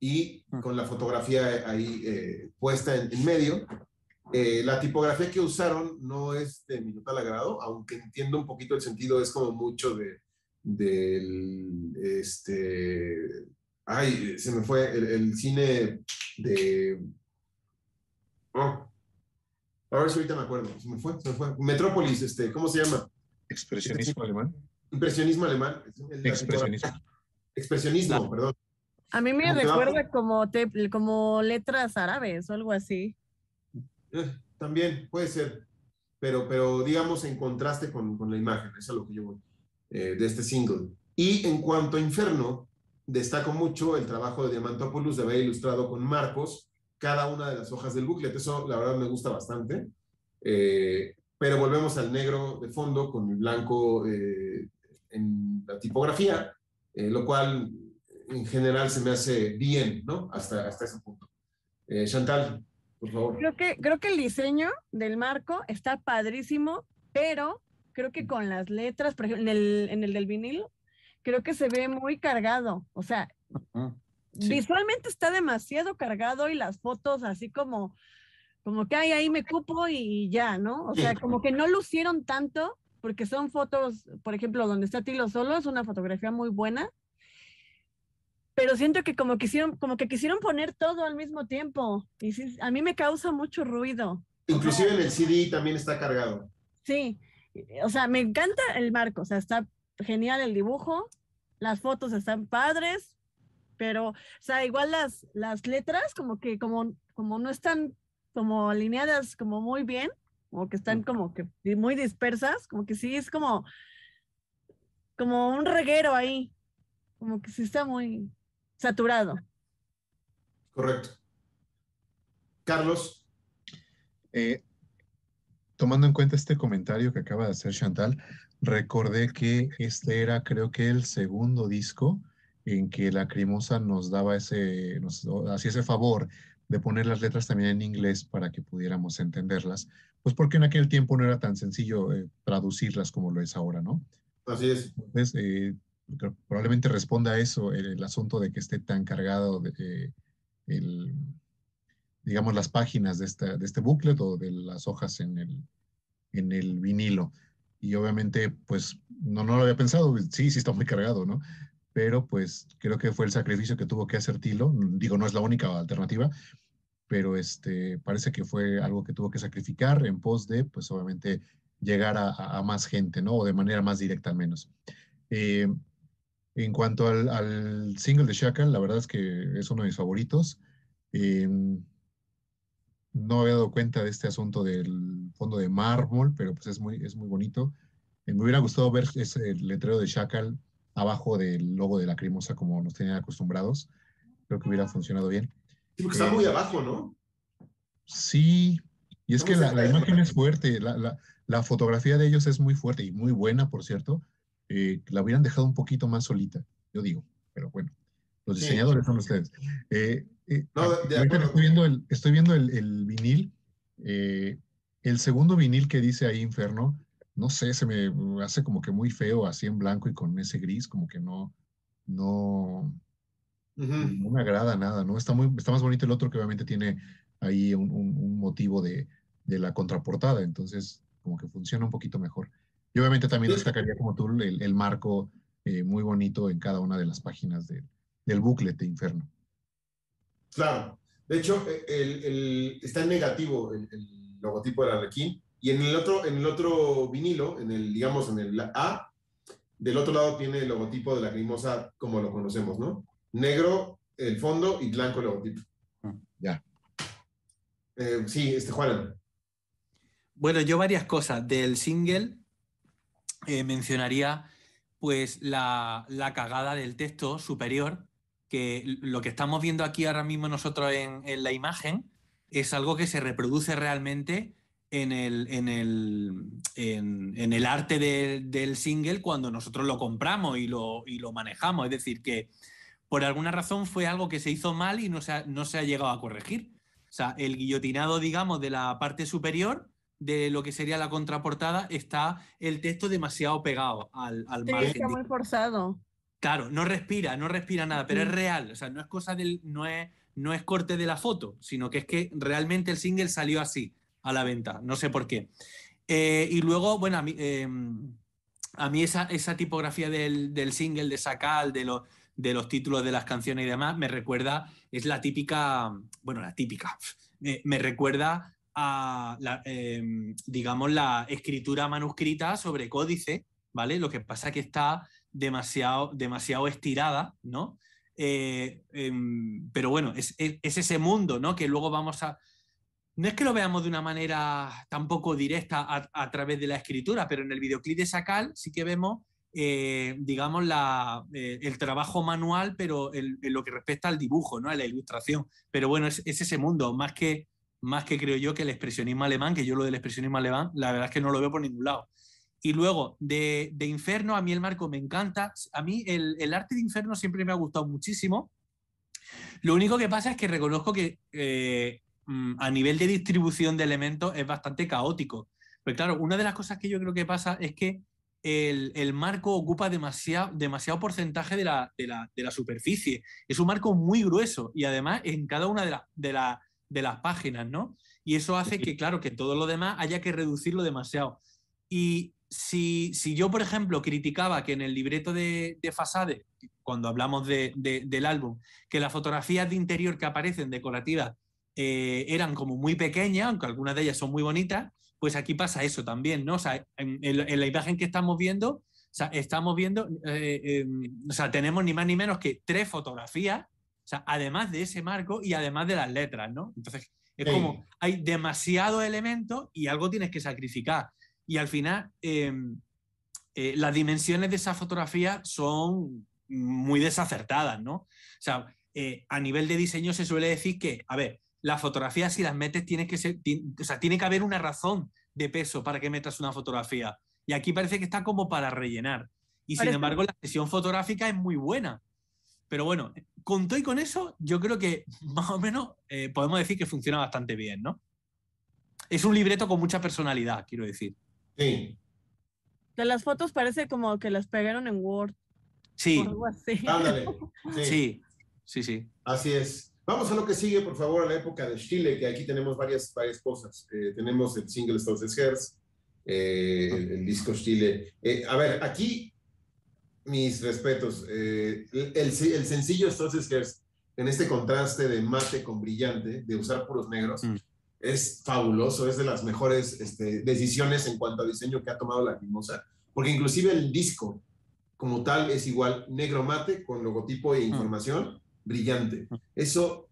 y Mm. con la fotografía ahí eh, puesta en, en medio. Eh, la tipografía que usaron no es de mi total agrado, aunque entiendo un poquito el sentido, es como mucho de, del, este, ay, se me fue, el, el cine de, oh, a ver si ahorita me acuerdo, se me fue, se me fue, Metrópolis, este, ¿cómo se llama? Expresionismo alemán. Impresionismo alemán. Expresionismo. Expresionismo, Claro. perdón. A mí me va- recuerda como, te- como letras árabes o algo así. Eh, también puede ser, pero, pero digamos en contraste con, con la imagen, eso es a lo que yo voy, eh, de este single. Y en cuanto a Inferno, destaco mucho el trabajo de Diamantopoulos de haber ilustrado con marcos cada una de las hojas del booklet, eso la verdad me gusta bastante. Eh, pero volvemos al negro de fondo con el blanco eh, en la tipografía, eh, lo cual en general se me hace bien, ¿no? Hasta, hasta ese punto. Eh, Chantal, por favor. Creo que, creo que el diseño del marco está padrísimo, pero creo que con las letras, por ejemplo, en el, en el del vinil, creo que se ve muy cargado. O sea. Sí. visualmente está demasiado cargado y las fotos así como, como que ay, ahí me cupo y ya, ¿no? O sea, como que no lucieron tanto, porque son fotos, por ejemplo, donde está Tilo solo, es una fotografía muy buena. Pero siento que como quisieron, como que quisieron poner todo al mismo tiempo. Y sí, a mí me causa mucho ruido. Inclusive en el CD también está cargado. Sí, o sea, me encanta el marco, o sea, está genial el dibujo, las fotos están padres, pero, o sea, igual las, las letras como que como, como no están como alineadas como muy bien, o que están como que muy dispersas, como que sí es como, como un reguero ahí, como que sí está muy saturado. Correcto. Carlos, Eh, tomando en cuenta este comentario que acaba de hacer Chantal, recordé que este era, creo que, el segundo disco en que la Crimosa nos daba ese, nos hacía ese favor de poner las letras también en inglés para que pudiéramos entenderlas, pues porque en aquel tiempo no era tan sencillo eh, traducirlas como lo es ahora, ¿no? así es. Entonces, eh, probablemente responda a eso el, el asunto de que esté tan cargado de, eh, el, digamos, las páginas de, esta, de este booklet o de las hojas en el, en el vinilo. Y obviamente, pues, no, no lo había pensado, sí, sí está muy cargado, ¿no? Pero pues creo que fue el sacrificio que tuvo que hacer Tilo. Digo, no es la única alternativa, pero este, parece que fue algo que tuvo que sacrificar en pos de, pues obviamente, llegar a, más gente, ¿no? O de manera más directa al menos. Eh, en cuanto al, single de Shackle, la verdad es que es uno de mis favoritos. Eh, no había dado cuenta de este asunto del fondo de mármol, pero pues es muy, es muy bonito. Eh, me hubiera gustado ver ese letrero de Shackle abajo del logo de la Crimosa como nos tenían acostumbrados. Creo que hubiera funcionado bien. Sí, porque está Eh, muy abajo, ¿no? Sí, y es que la, imagen es fuerte, la, la- la fotografía de ellos es muy fuerte y muy buena, por cierto. Eh, la hubieran dejado un poquito más solita, yo digo, pero bueno, los Sí. diseñadores son ustedes. Eh, eh, No, de- de ahorita que acuerdo. estoy viendo el, estoy viendo el, el vinil, eh, el segundo vinil que dice ahí Inferno, no sé, se me hace como que muy feo, así en blanco y con ese gris, como que no, no, me agrada nada, ¿no? Está muy, está más bonito el otro que obviamente tiene ahí un, un- un motivo de, de la contraportada, entonces como que funciona un poquito mejor. Y obviamente también destacaría como tú el, el marco eh, muy bonito en cada una de las páginas de- del booklet de Inferno. Claro. De hecho, eh, el, el- está en negativo el, el logotipo del Arlequín. Y en el otro, en el otro vinilo, en el, digamos, en el A, del otro lado tiene el logotipo de la Crimosa como lo conocemos, ¿no? Negro el fondo y blanco el logotipo. Ya. Eh, sí, este Juan. Bueno, yo varias cosas. Del single eh, mencionaría pues la, la cagada del texto superior, que lo que estamos viendo aquí ahora mismo nosotros en, en la imagen es algo que se reproduce realmente en el, en el, en, en el arte de- del single cuando nosotros lo compramos y lo, y lo manejamos. Es decir, que por alguna razón fue algo que se hizo mal y no se ha, no se ha llegado a corregir. O sea, el guillotinado, digamos, de la parte superior de lo que sería la contraportada está el texto demasiado pegado al, al Sí, margen. está muy forzado. Claro, no respira, no respira nada, pero es real. O sea, no es cosa del. No es, no es corte de la foto, sino que es que realmente el single salió así a la venta. No sé por qué. Eh, y luego, bueno, a mí, eh, a mí esa, esa tipografía del, del single de Sakal, de los, de los títulos de las canciones y demás, me recuerda, es la típica, bueno, la típica, me, me recuerda a, la, eh, digamos, la escritura manuscrita sobre códice, ¿vale? Lo que pasa que está demasiado, demasiado estirada, ¿no? Eh, em, pero bueno, es, es- es ese mundo, ¿no? Que luego vamos a... No es que lo veamos de una manera tampoco directa a, través de la escritura, pero en el videoclip de Sakal sí que vemos, eh, digamos, la, eh, el trabajo manual, pero en lo que respecta al dibujo, ¿no? A la ilustración. Pero bueno, es, es ese mundo, más que, más que creo yo que el expresionismo alemán, que yo lo del expresionismo alemán, la verdad es que no lo veo por ningún lado. Y luego, de, de Inferno, a mí el marco me encanta. A mí el, el arte de Inferno siempre me ha gustado muchísimo. Lo único que pasa es que reconozco que eh, mm, a nivel de distribución de elementos es bastante caótico. Pero claro, una de las cosas que yo creo que pasa es que el, el marco ocupa demasiado, demasiado porcentaje de la, de, la, de la superficie. Es un marco muy grueso y además en cada una de, la- de, la- de las páginas, ¿no? Y eso hace que, claro, que todo lo demás haya que reducirlo demasiado. Y si, si yo, por ejemplo, criticaba que en el libreto de, de Fasade, cuando hablamos de- de- del álbum, que las fotografías de interior que aparecen decorativas eh, eran como muy pequeñas, aunque algunas de ellas son muy bonitas, pues aquí pasa eso también, ¿no? O sea, en, en- en la imagen que estamos viendo, o sea, estamos viendo, eh, eh, o sea, tenemos ni más ni menos que tres fotografías, o sea, además de ese marco y además de las letras, ¿no? Entonces, es Sí. como, hay demasiados elementos y algo tienes que sacrificar. Y al final, eh, eh, las dimensiones de esa fotografía son muy desacertadas, ¿no? O sea, eh, a nivel de diseño se suele decir que, a ver, las fotografías si las metes tiene que ser, ti- o sea, tiene que haber una razón de peso para que metas una fotografía. Y aquí parece que está como para rellenar. Y sin embargo, la sesión fotográfica es muy buena. Pero bueno, con todo y con eso, yo creo que <laughs> más o menos eh, podemos decir que funciona bastante bien, ¿no? Es un libreto con mucha personalidad, quiero decir. Sí, De las fotos parece como que las pegaron en Word Sí, o algo así. ándale. <laughs> Sí, sí, sí, sí. así es. Vamos a lo que sigue, por favor, a la época de Chile, que aquí tenemos varias, varias cosas. Eh, tenemos el single Stolzes Herz, eh, el, el disco Chile. Eh, a ver, aquí mis respetos. eh, el, el, el sencillo Stolzes Herz, en este contraste de mate con brillante, de usar puros negros, Mm. Es fabuloso, es de las mejores este, decisiones en cuanto a diseño que ha tomado la Mimosa, porque inclusive el disco como tal es igual negro mate con logotipo e información brillante. Eso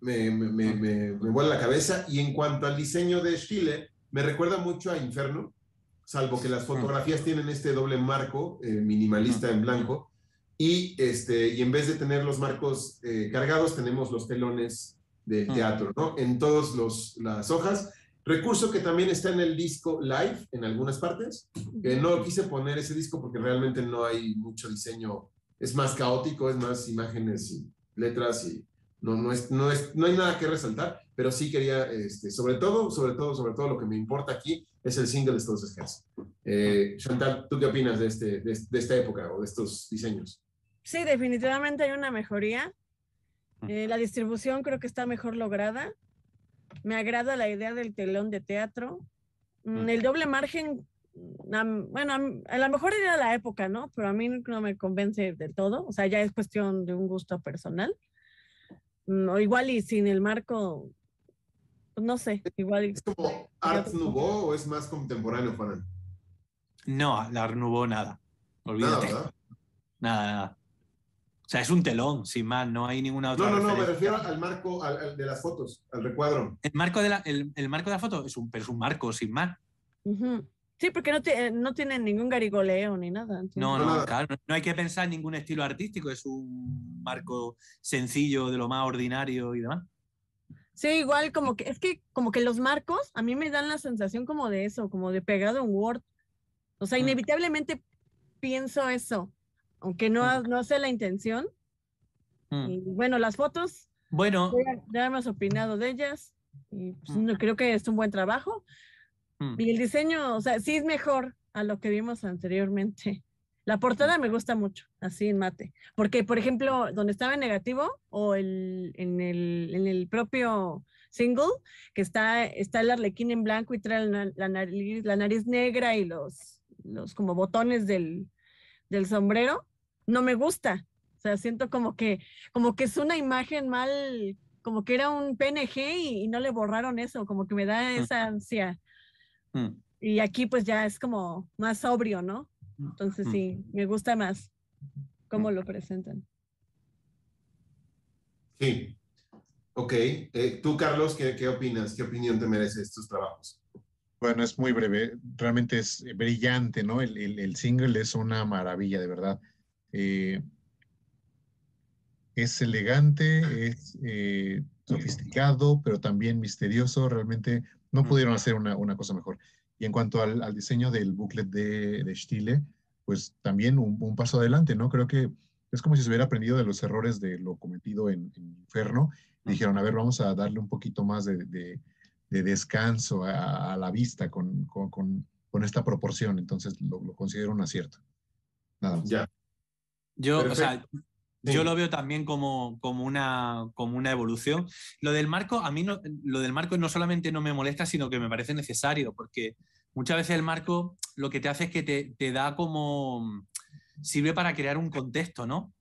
me, me, me, me, vuela la cabeza. Y en cuanto al diseño de Chile, me recuerda mucho a Inferno, salvo que las fotografías tienen este doble marco eh, minimalista en blanco. Y, este, y en vez de tener los marcos eh, cargados, tenemos los telones del Mm. teatro, ¿no? En todas las hojas. Recurso que también está en el disco live en algunas partes. Eh, no quise poner ese disco porque realmente no hay mucho diseño. Es más caótico, es más imágenes y letras y no, no, es, no, es, no hay nada que resaltar, pero sí quería, este, sobre todo, sobre todo, sobre todo lo que me importa aquí es el single de estos Heads. Eh, Chantal, ¿tú qué opinas de, este, de, de esta época o de estos diseños? Sí, definitivamente hay una mejoría. Eh, la distribución creo que está mejor lograda. Me agrada la idea del telón de teatro. Mm, El doble margen, bueno, a lo mejor era la época, ¿no? Pero a mí no me convence del todo. O sea, ya es cuestión de un gusto personal. Mm, O igual y sin el marco, pues no sé, igual. y- ¿Es como Art Nouveau o es más contemporáneo, Juan? No, la renovó nada. Nada, Olvídate. ¿verdad? Nada, nada. Sea, es un telón, sin más, no hay ninguna otra. No, no, no, me refiero al marco al, al de las fotos, al recuadro. El marco de la, el, el marco de la foto es un, pero es un marco, sin más. Ujú. Sí, porque no, te- no tienen ningún garigoleo ni nada. entonces- No, No, claro, no, no hay que pensar en ningún estilo artístico, es un marco sencillo de lo más ordinario y demás. Sí, igual como que, es que como que los marcos a mí me dan la sensación como de eso, como de pegado en Word. O sea, Mm. inevitablemente pienso eso, aunque no, Mm. no sé la intención. Mm. Y bueno, las fotos, Bueno, ya, hemos opinado de ellas y pues, Mm. no, creo que es un buen trabajo. mm, Y el diseño, o sea, sí es mejor a lo que vimos anteriormente. La portada me gusta mucho, así en mate. Porque, por ejemplo, donde estaba en negativo o el, en, el, en el propio single, que está, está el arlequín en blanco y trae la, la nariz, la nariz negra y los, los como botones del, del sombrero, no me gusta. O sea, siento como que, como que es una imagen mal, como que era un PNG y, y no le borraron eso, como que me da esa ansia. Mm. Y aquí pues ya es como más sobrio, ¿no? Entonces Mm. sí, me gusta más cómo lo presentan. Sí. Ok. Eh, Tú, Carlos, ¿qué, qué opinas? ¿Qué opinión te merece estos trabajos? Bueno, es muy breve, realmente es brillante, ¿no? El, el- el single es una maravilla, de verdad. Eh, es elegante, es eh, sofisticado, pero también misterioso. Realmente no pudieron hacer una, una cosa mejor. Y en cuanto al, al diseño del booklet de, de Stile, pues también un, un paso adelante, ¿no? Creo que es como si se hubiera aprendido de los errores de lo cometido en, en Inferno. Dijeron, a ver, vamos a darle un poquito más de, de- de descanso a, a la vista con, con- con- con esta proporción. Entonces lo, lo considero un acierto. Nada más. Ya. Yo, o sea, yo lo veo también como, como, una, como una evolución. Lo del marco, a mí no, lo del marco no solamente no me molesta, sino que me parece necesario, porque muchas veces el marco lo que te hace es que te, te da como. sirve para crear un contexto, ¿no?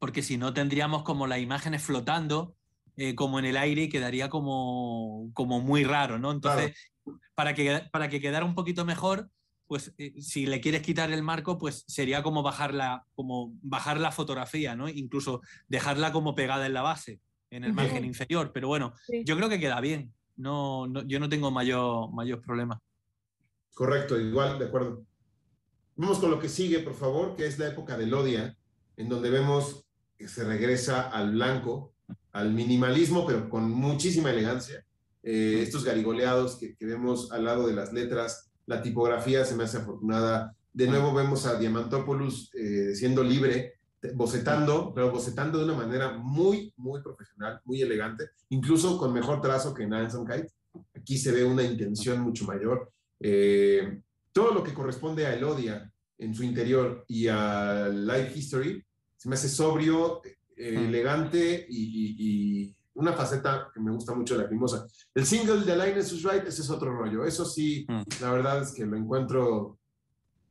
Porque si no tendríamos como las imágenes flotando eh, como en el aire y quedaría como, como muy raro, ¿no? Entonces, para, que, para que quedara un poquito mejor, pues eh, si le quieres quitar el marco, pues sería como bajar la, como bajar la fotografía, ¿no? Incluso dejarla como pegada en la base, en el margen inferior. Pero bueno, Sí. yo creo que queda bien. No, no- yo no tengo mayor, mayor problema. Correcto, igual, de acuerdo. Vamos con lo que sigue, por favor, que es la época del Odia, en donde vemos que se regresa al blanco, al minimalismo, pero con muchísima elegancia. Eh, estos garigoleados que, que vemos al lado de las letras, la tipografía se me hace afortunada. De nuevo vemos a Diamantopoulos eh, siendo libre, bocetando, pero bocetando de una manera muy, muy profesional, muy elegante, incluso con mejor trazo que en Anson Kite. Aquí se ve una intención mucho mayor. Eh, todo lo que corresponde a Elodia en su interior y a Life History se me hace sobrio, eh, Mm. elegante y, y- y una faceta que me gusta mucho de la Lacrimosa. El single de Linus is Right, ese es otro rollo. Eso sí, Mm. la verdad es que lo encuentro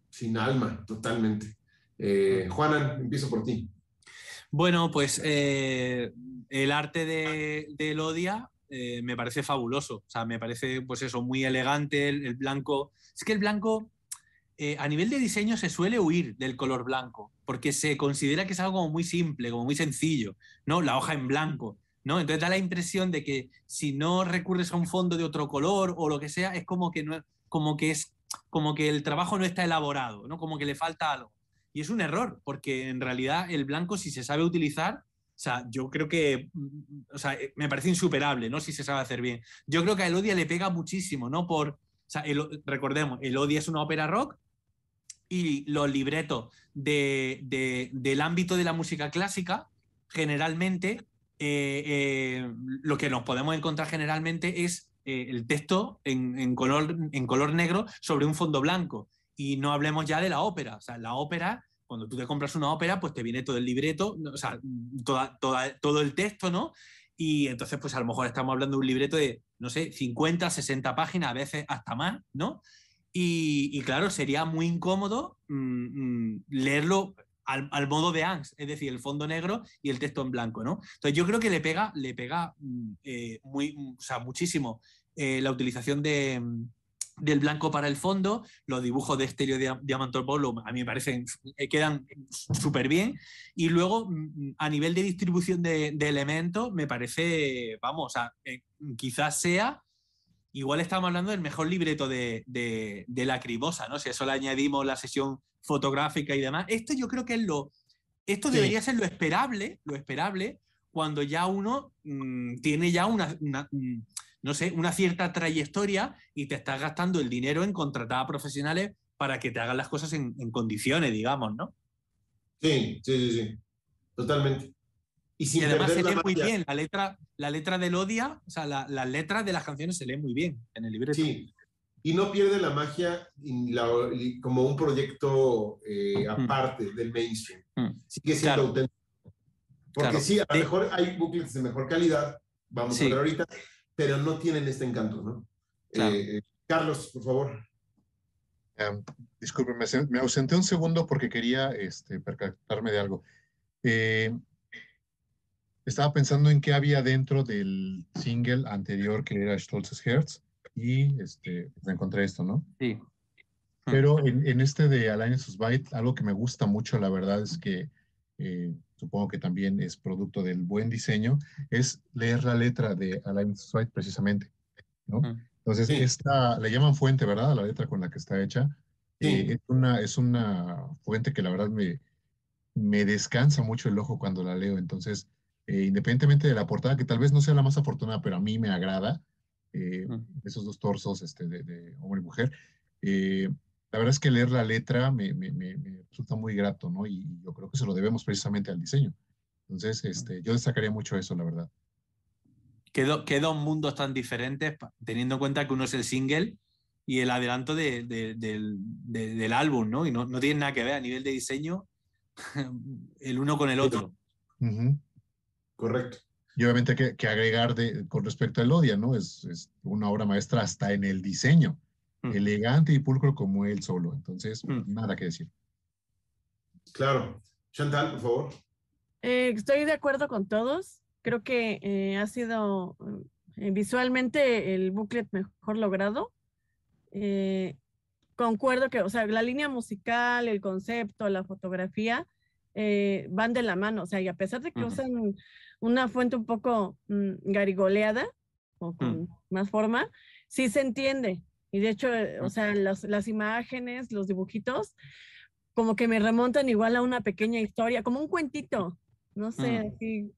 sin alma, totalmente. Eh, Juanan, empiezo por ti. Bueno, pues eh, el arte de, de Elodia eh, me parece fabuloso. O sea, me parece, pues eso, muy elegante, el, el blanco. Es que el blanco, eh, a nivel de diseño, se suele huir del color blanco, porque se considera que es algo como muy simple, como muy sencillo, ¿no? La hoja en blanco, Entonces da la impresión de que si no recurres a un fondo de otro color o lo que sea, es como que no, como que es, como que el trabajo no está elaborado, ¿no? Como que le falta algo. Y es un error, porque en realidad el blanco, si se sabe utilizar, o sea, yo creo que, mm, o sea, eh, me parece insuperable, ¿no? Si se sabe hacer bien. Yo creo que a Elodia le pega muchísimo, ¿no? Por, o sea, el- recordemos, Elodia es una ópera rock y los libretos de- del ámbito de la música clásica, generalmente, eh, eh, lo que nos podemos encontrar generalmente es eh, el texto en, color, en color negro sobre un fondo blanco. Y no hablemos ya de la ópera. O sea, la ópera, cuando tú te compras una ópera, pues te viene todo el libreto, o sea, toda, toda- todo el texto, ¿no? Y entonces, pues a lo mejor estamos hablando de un libreto de, no sé, 50, 60 páginas, a veces hasta más, ¿no? Y, y claro, sería muy incómodo mm, mm, leerlo al, al modo de ANS, es decir, el fondo negro y el texto en blanco, ¿no? Entonces yo creo que le pega, le pega mm, eh, muy, mm, o sea, muchísimo eh, la utilización de, mm, del blanco para el fondo, los dibujos de Dia- Diamantopoulos a mí me parecen, eh, quedan súper bien, y luego a nivel de distribución de, elementos me parece, vamos, o quizás sea igual estamos hablando del mejor libreto de, de, de Lacrimosa, ¿no? Si eso le añadimos la sesión fotográfica y demás. Esto yo creo que es lo. Esto Sí. debería ser lo esperable, lo esperable, cuando ya uno mm, tiene ya una, una, mm, no sé, una cierta trayectoria y te estás gastando el dinero en contratar a profesionales para que te hagan las cosas en, en condiciones, digamos, ¿no? Sí, sí, sí, sí. Totalmente. Y sin y además se lee muy bien. La letra, la letra del Odia, o sea, la- las letras de las canciones se leen muy bien en el libreto. Sí, y no pierde la magia y la- y como un proyecto eh, aparte del mainstream. Mm. Sigue siendo Claro. auténtico. Porque Claro. sí, a lo Sí. mejor hay booklets de mejor calidad, vamos Sí. a ver ahorita, pero no tienen este encanto, ¿no? Claro. Eh, eh, Carlos, por favor. Um, disculpe, me, ausen- me ausenté un segundo porque quería este, percatarme de algo. Eh, estaba pensando en qué había dentro del single anterior que era Stolz's Herz y este, pues, encontré esto, ¿no? Sí. Pero en, en este de Alliance Byte, algo que me gusta mucho, la verdad, es que eh, supongo que también es producto del buen diseño, es leer la letra de Alliance Byte precisamente, ¿no? Entonces, Sí. esta, le llaman fuente, ¿verdad? La letra con la que está hecha. Sí. Eh, es, una, es una fuente que la verdad me, me descansa mucho el ojo cuando la leo. Entonces, eh, independientemente de la portada, que tal vez no sea la más afortunada, pero a mí me agrada, eh, Mm. esos dos torsos este, de, de hombre y mujer, eh, la verdad es que leer la letra me, me- me- me resulta muy grato, ¿no? Y yo creo que se lo debemos precisamente al diseño. Entonces, este, yo destacaría mucho eso, la verdad. ¿Qué, do- qué dos mundos tan diferentes, teniendo en cuenta que uno es el single y el adelanto de- de- del, de- del álbum, ¿no? Y no, no tienen nada que ver a nivel de diseño <laughs> el uno con el otro. Ujú. Correcto. Y obviamente que, que agregar de, con respecto a Elodia, ¿no? Es, es una obra maestra hasta en el diseño, Mm. elegante y pulcro como él solo. Entonces, Mm. nada que decir. Claro. Chantal, por favor. Eh, estoy de acuerdo con todos. Creo que eh, ha sido eh, visualmente el booklet mejor logrado. Eh, concuerdo que, o sea, la línea musical, el concepto, la fotografía eh, van de la mano. O sea, y a pesar de que Ujú. usan una fuente un poco mm, garigoleada o con más forma, sí se entiende. Y de hecho, eh, o sea, las, las imágenes, los dibujitos, como que me remontan igual a una pequeña historia, como un cuentito, no sé, Mm. así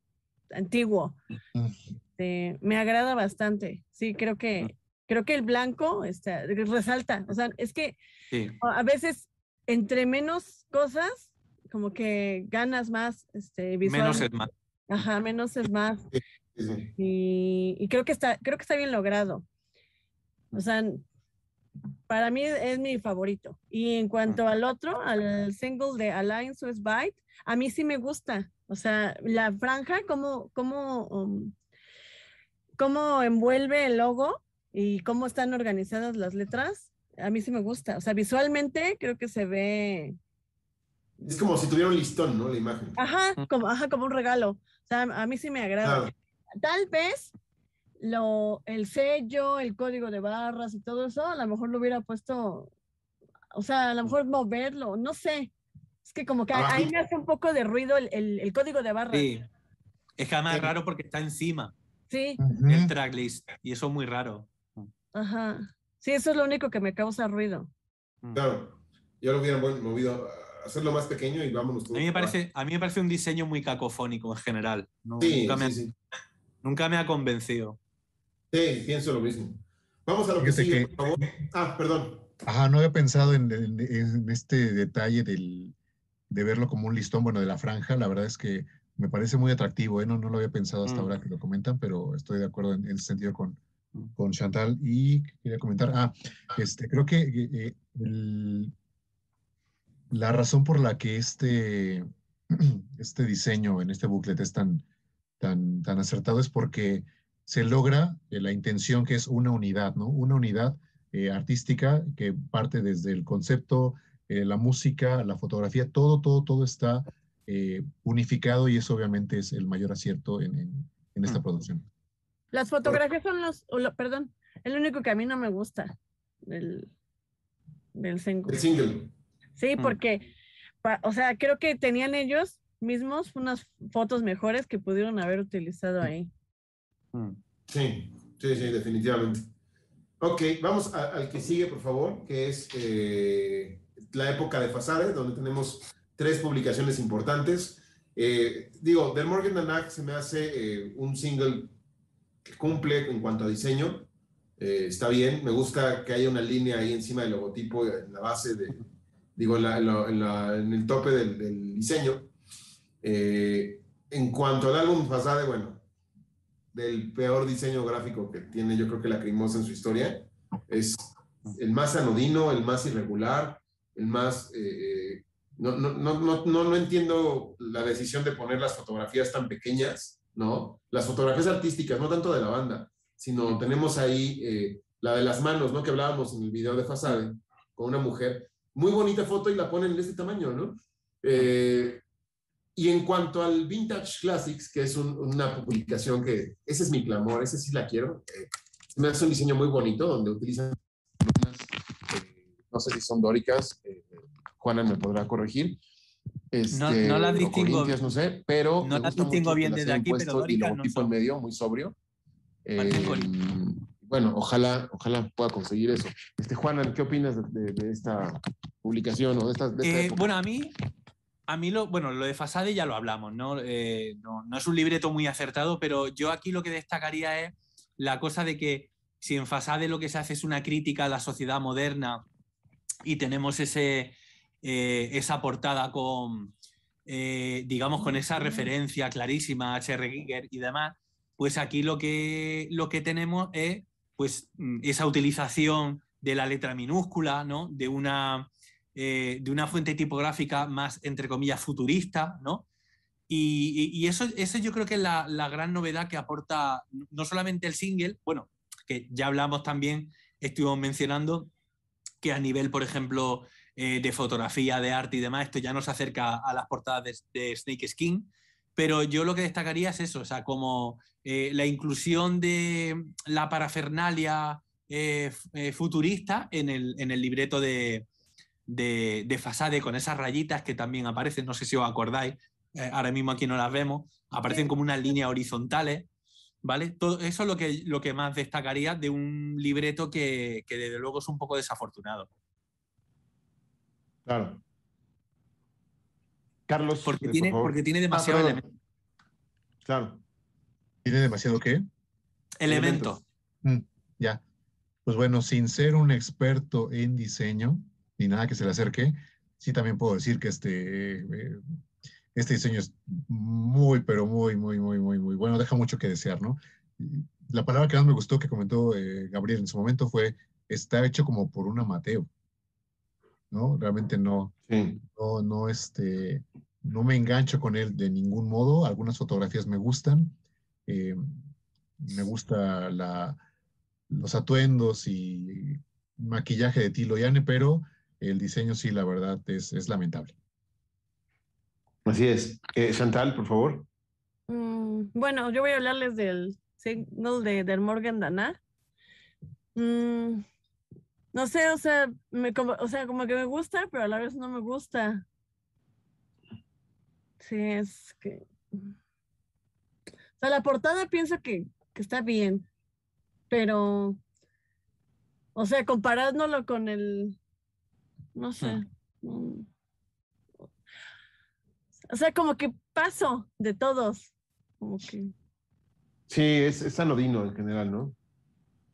antiguo. Mm. Este, me agrada bastante. Sí, creo que creo que el blanco este, resalta. O sea, es que Sí. a veces entre menos cosas, como que ganas más, este, Menos visualmente. es más. Ajá, menos es más. Sí, sí. Y, y creo que está, creo que está bien logrado. O sea, para mí es mi favorito. Y en cuanto al otro, al single de Alliance with Byte, a mí sí me gusta. O sea, la franja, cómo, cómo, um, cómo envuelve el logo y cómo están organizadas las letras, a mí sí me gusta. O sea, visualmente creo que se ve, Es como si tuviera un listón, ¿no? La imagen. ajá, como, ajá, como un regalo. Sea, a mí sí me agrada. Claro. tal vez lo, el sello, el código de barras y todo eso, a lo mejor lo hubiera puesto, o sea, a lo mejor moverlo, no sé. Es que como que ahí me hace un poco de ruido el, el- el código de barras. Sí. Es que además es Sí. raro porque está encima Sí, el tracklist y eso es muy raro. ajá. Sí, eso es lo único que me causa ruido. Mm. Claro. Yo lo hubiera movido hacerlo más pequeño y vámonos A todos mí, me parece, a mí me parece un diseño muy cacofónico en general. No-. Sí, nunca, me, sí, sí. nunca me ha convencido. Sí, pienso lo mismo. Vamos a lo que sigue, que- por favor. Ah, perdón. Ajá, no había pensado en, en- en este detalle del, de verlo como un listón, bueno, de la franja. La verdad es que me parece muy atractivo, ¿eh? No, no lo había pensado hasta Mm. ahora que lo comentan, pero estoy de acuerdo en, en ese sentido con, Mm. con Chantal. Y quería comentar, ah, este, creo que eh, el- la razón por la que este, <clears throat> este diseño en este booklet es tan, tan, tan acertado es porque se logra eh, la intención que es una unidad, ¿no? Una unidad eh, artística que parte desde el concepto, eh, la música, la fotografía, todo, todo, todo está eh, unificado y eso obviamente es el mayor acierto en, en- en esta Mm. producción. Las fotografías son los, lo- perdón, el único que a mí no me gusta del, del single. El single. Sí, Mm. porque, pa- o sea, creo que tenían ellos mismos unas fotos mejores que pudieron haber utilizado ahí. Mm. Sí, sí, sí, definitivamente. Ok, vamos a- al que sigue, por favor, que es eh, la época de Fasade, donde tenemos tres publicaciones importantes. Eh, digo, Del Morgan and Act se me hace eh, un single que cumple en cuanto a diseño. Eh, está bien, me gusta que haya una línea ahí encima del logotipo, en la base de, digo, en, el tope del, diseño. Eh, en cuanto al álbum Fasade, bueno, del peor diseño gráfico que tiene, yo creo que la Crimosa en su historia. Es el más anodino, el más irregular, el más... eh, no, no, no, no, no, no entiendo la decisión de poner las fotografías tan pequeñas, ¿no? Las fotografías artísticas, no tanto de la banda, sino tenemos ahí eh, la de las manos, ¿no? Que hablábamos en el video de Fasade, con una mujer. Muy bonita foto y la ponen de este tamaño, ¿no? Eh, y en cuanto al Vintage Classics, que es un- una publicación que, ese es mi clamor, ese sí la quiero. eh, me hace un diseño muy bonito donde utilizan columnas, eh, no sé si son dóricas, eh, Juana me podrá corregir. Este, no las o distingo- no sé, pero no las distingo bien las desde aquí, pero y dóricas no logotipo son. en medio, muy sobrio. Bueno, ojalá, ojalá pueda conseguir eso. Este, Juana, ¿qué opinas de, de- de esta publicación o de esta, de esta Eh, época? bueno, a mí, a mí lo, bueno, lo de Fasade ya lo hablamos, ¿no? Eh, no, no es un libreto muy acertado, pero yo aquí lo que destacaría es la cosa de que si en Fasade lo que se hace es una crítica a la sociedad moderna y tenemos ese, eh, esa portada con, eh, digamos, con esa referencia clarísima a H.R. Giger y demás, pues aquí lo que, lo que tenemos es pues mm, esa utilización de la letra minúscula, ¿no? De una, eh, de una fuente tipográfica más, entre comillas, futurista, ¿no? Y, y- eso, eso yo creo que es la, gran novedad que aporta no solamente el single, bueno, que ya hablamos también, estuvimos mencionando que a nivel, por ejemplo, eh, de fotografía, de arte y demás, esto ya nos acerca a las portadas de Snake Skin, pero yo lo que destacaría es eso, o sea, como eh, la inclusión de la parafernalia eh, eh, futurista en el, en el libreto de, de, de Fasade con esas rayitas que también aparecen, no sé si os acordáis, eh, ahora mismo aquí no las vemos, aparecen como unas líneas horizontales, ¿vale? Todo eso es lo que, lo que más destacaría de un libreto que, que desde luego es un poco desafortunado. Claro. Carlos, Porque eh, por tiene, favor. porque tiene demasiado elemento. Claro. ¿Tiene demasiado qué? elemento. Mm, ya. Pues bueno, sin ser un experto en diseño, ni nada que se le acerque, sí también puedo decir que este, eh, este diseño es muy, pero muy, muy, muy, muy, muy bueno. Deja mucho que desear, ¿no? La palabra que más me gustó que comentó eh, Gabriel en su momento fue, está hecho como por un amateur, ¿no? Realmente no, Sí. no, no, este, no me engancho con él de ningún modo. Algunas fotografías me gustan. eh, me gusta la, los atuendos y maquillaje de Tilo Yane, pero el diseño sí, la verdad, es, es lamentable. Así es. Eh, Chantal, por favor. Mm, bueno, yo voy a hablarles del single de, del Morgan Dana. Mm, no sé, o sea, me, como, o sea, como que me gusta, pero a la vez no me gusta. Sí, es que... O sea, la portada pienso que, que está bien, pero... O sea, comparándolo con el... No sé. mm, O sea, como que paso de todos. Como que... Sí, es, es anodino en general, ¿no?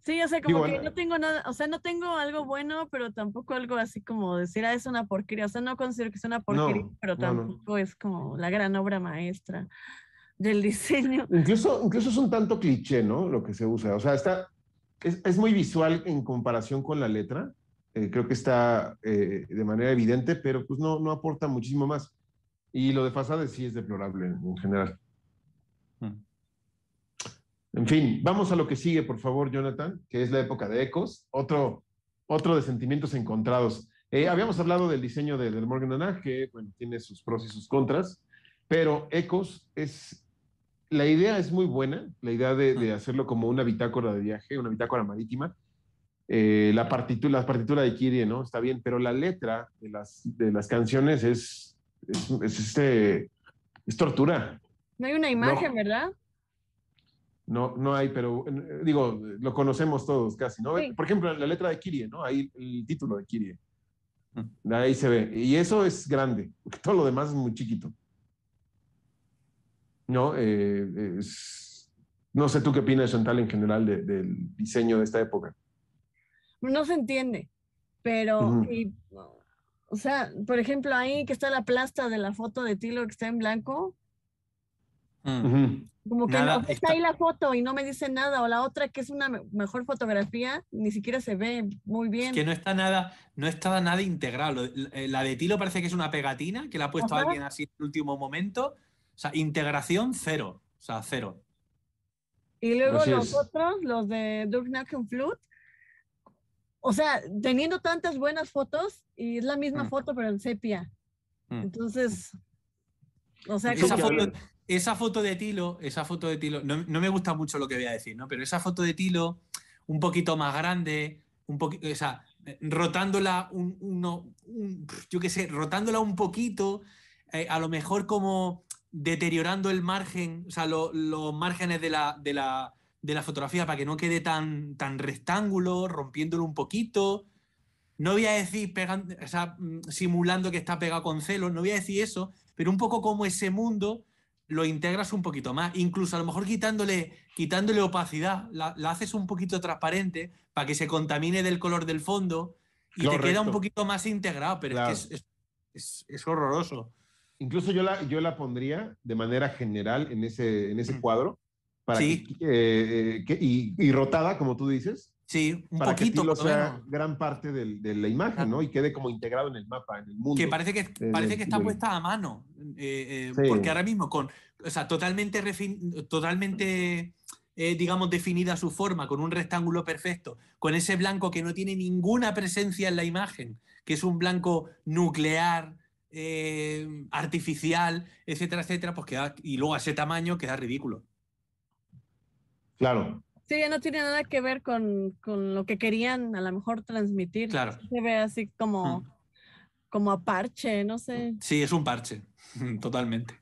Sí, o sea, como Digo, que no tengo nada, o sea, no tengo algo bueno, pero tampoco algo así como decir, ah, es una porquería. O sea, no considero que sea una porquería, No, pero no, no. tampoco es como la gran obra maestra del <laughs> diseño. Incluso, incluso es un tanto cliché, ¿no? Lo que se usa. O sea, está, es, es muy visual en comparación con la letra. Eh, creo que está eh, de manera evidente, pero pues no, no aporta muchísimo más. Y lo de Fasade sí es deplorable en general. Mm. En fin, vamos a lo que sigue, por favor, Jonathan, que es la época de Ecos, otro, otro de sentimientos encontrados. Eh, habíamos hablado del diseño de- del Morgan Danach, que bueno, tiene sus pros y sus contras, pero Ecos es, la idea es muy buena, la idea de, de hacerlo como una bitácora de viaje, una bitácora marítima. Eh, la, partitura, la partitura de Kirie, ¿no? Está bien, pero la letra de las, de las canciones es, es, es este, es tortura. No hay una imagen, ¿verdad? No, no hay, pero eh, digo, lo conocemos todos casi, ¿no? Sí. Por ejemplo, la letra de Kirie, ¿no? Ahí el título de Kirie. Mm. Ahí se ve. Y eso es grande, porque todo lo demás es muy chiquito. ¿No? Eh, es- no sé tú qué opinas, Chantal, en general de- del diseño de esta época. No se entiende, pero, y, o sea, por ejemplo, ahí que está la plasta de la foto de Tilo que está en blanco, Mm. Como que Nada, no, está está- ahí la foto y no me dice nada, o la otra que es una me- mejor fotografía, ni siquiera se ve muy bien. Es que no está nada, no está nada integrado. Eh, La de Tilo parece que es una pegatina que le ha puesto Ajá. alguien así en el último momento. O sea, integración cero. O sea, cero. Y luego Así los es. otros, los de Duke Nukem Flute, o sea, teniendo tantas buenas fotos y es la misma Mm. foto pero en sepia. Mm. Entonces, o sea, Esa como- foto, esa foto de Tilo, esa foto de Tilo, no, no me gusta mucho lo que voy a decir, ¿no? Pero esa foto de Tilo, un poquito más grande, un poquito, o sea, eh, rotándola un, uno, un- yo qué sé, rotándola un poquito, eh, a lo mejor como deteriorando el margen, o sea, lo- los márgenes de la, de, la, de la fotografía para que no quede tan, tan rectángulo, rompiéndolo un poquito. No voy a decir pegando, o sea, mm, simulando que está pegado con celos, no voy a decir eso, pero un poco como ese mundo lo integras un poquito más, incluso a lo mejor quitándole, quitándole opacidad, la, la haces un poquito transparente para que se contamine del color del fondo y te queda un poquito más integrado, pero Claro. es que es, es- es horroroso. Incluso yo la, yo la pondría de manera general en ese, en ese Mm. cuadro. Para Sí. que, eh, que- y, y rotada, como tú dices, Sí, un para poquito, que sea gran parte de la imagen, Claro. ¿no? Y quede como integrado en el mapa, en el mundo. Que parece que, Eh, parece que está puesta a mano. eh, eh, Sí. Porque ahora mismo, con, o sea, totalmente, refin- totalmente eh, digamos, definida su forma, con un rectángulo perfecto, con ese blanco que no tiene ninguna presencia en la imagen, que es un blanco nuclear, artificial, etcétera, etcétera, pues queda, y luego a ese tamaño queda ridículo. Claro. Sí, ya no tiene nada que ver con, con lo que querían a lo mejor transmitir. Claro. Se ve así como, Mm. como a parche, no sé. Sí, es un parche, <laughs> totalmente.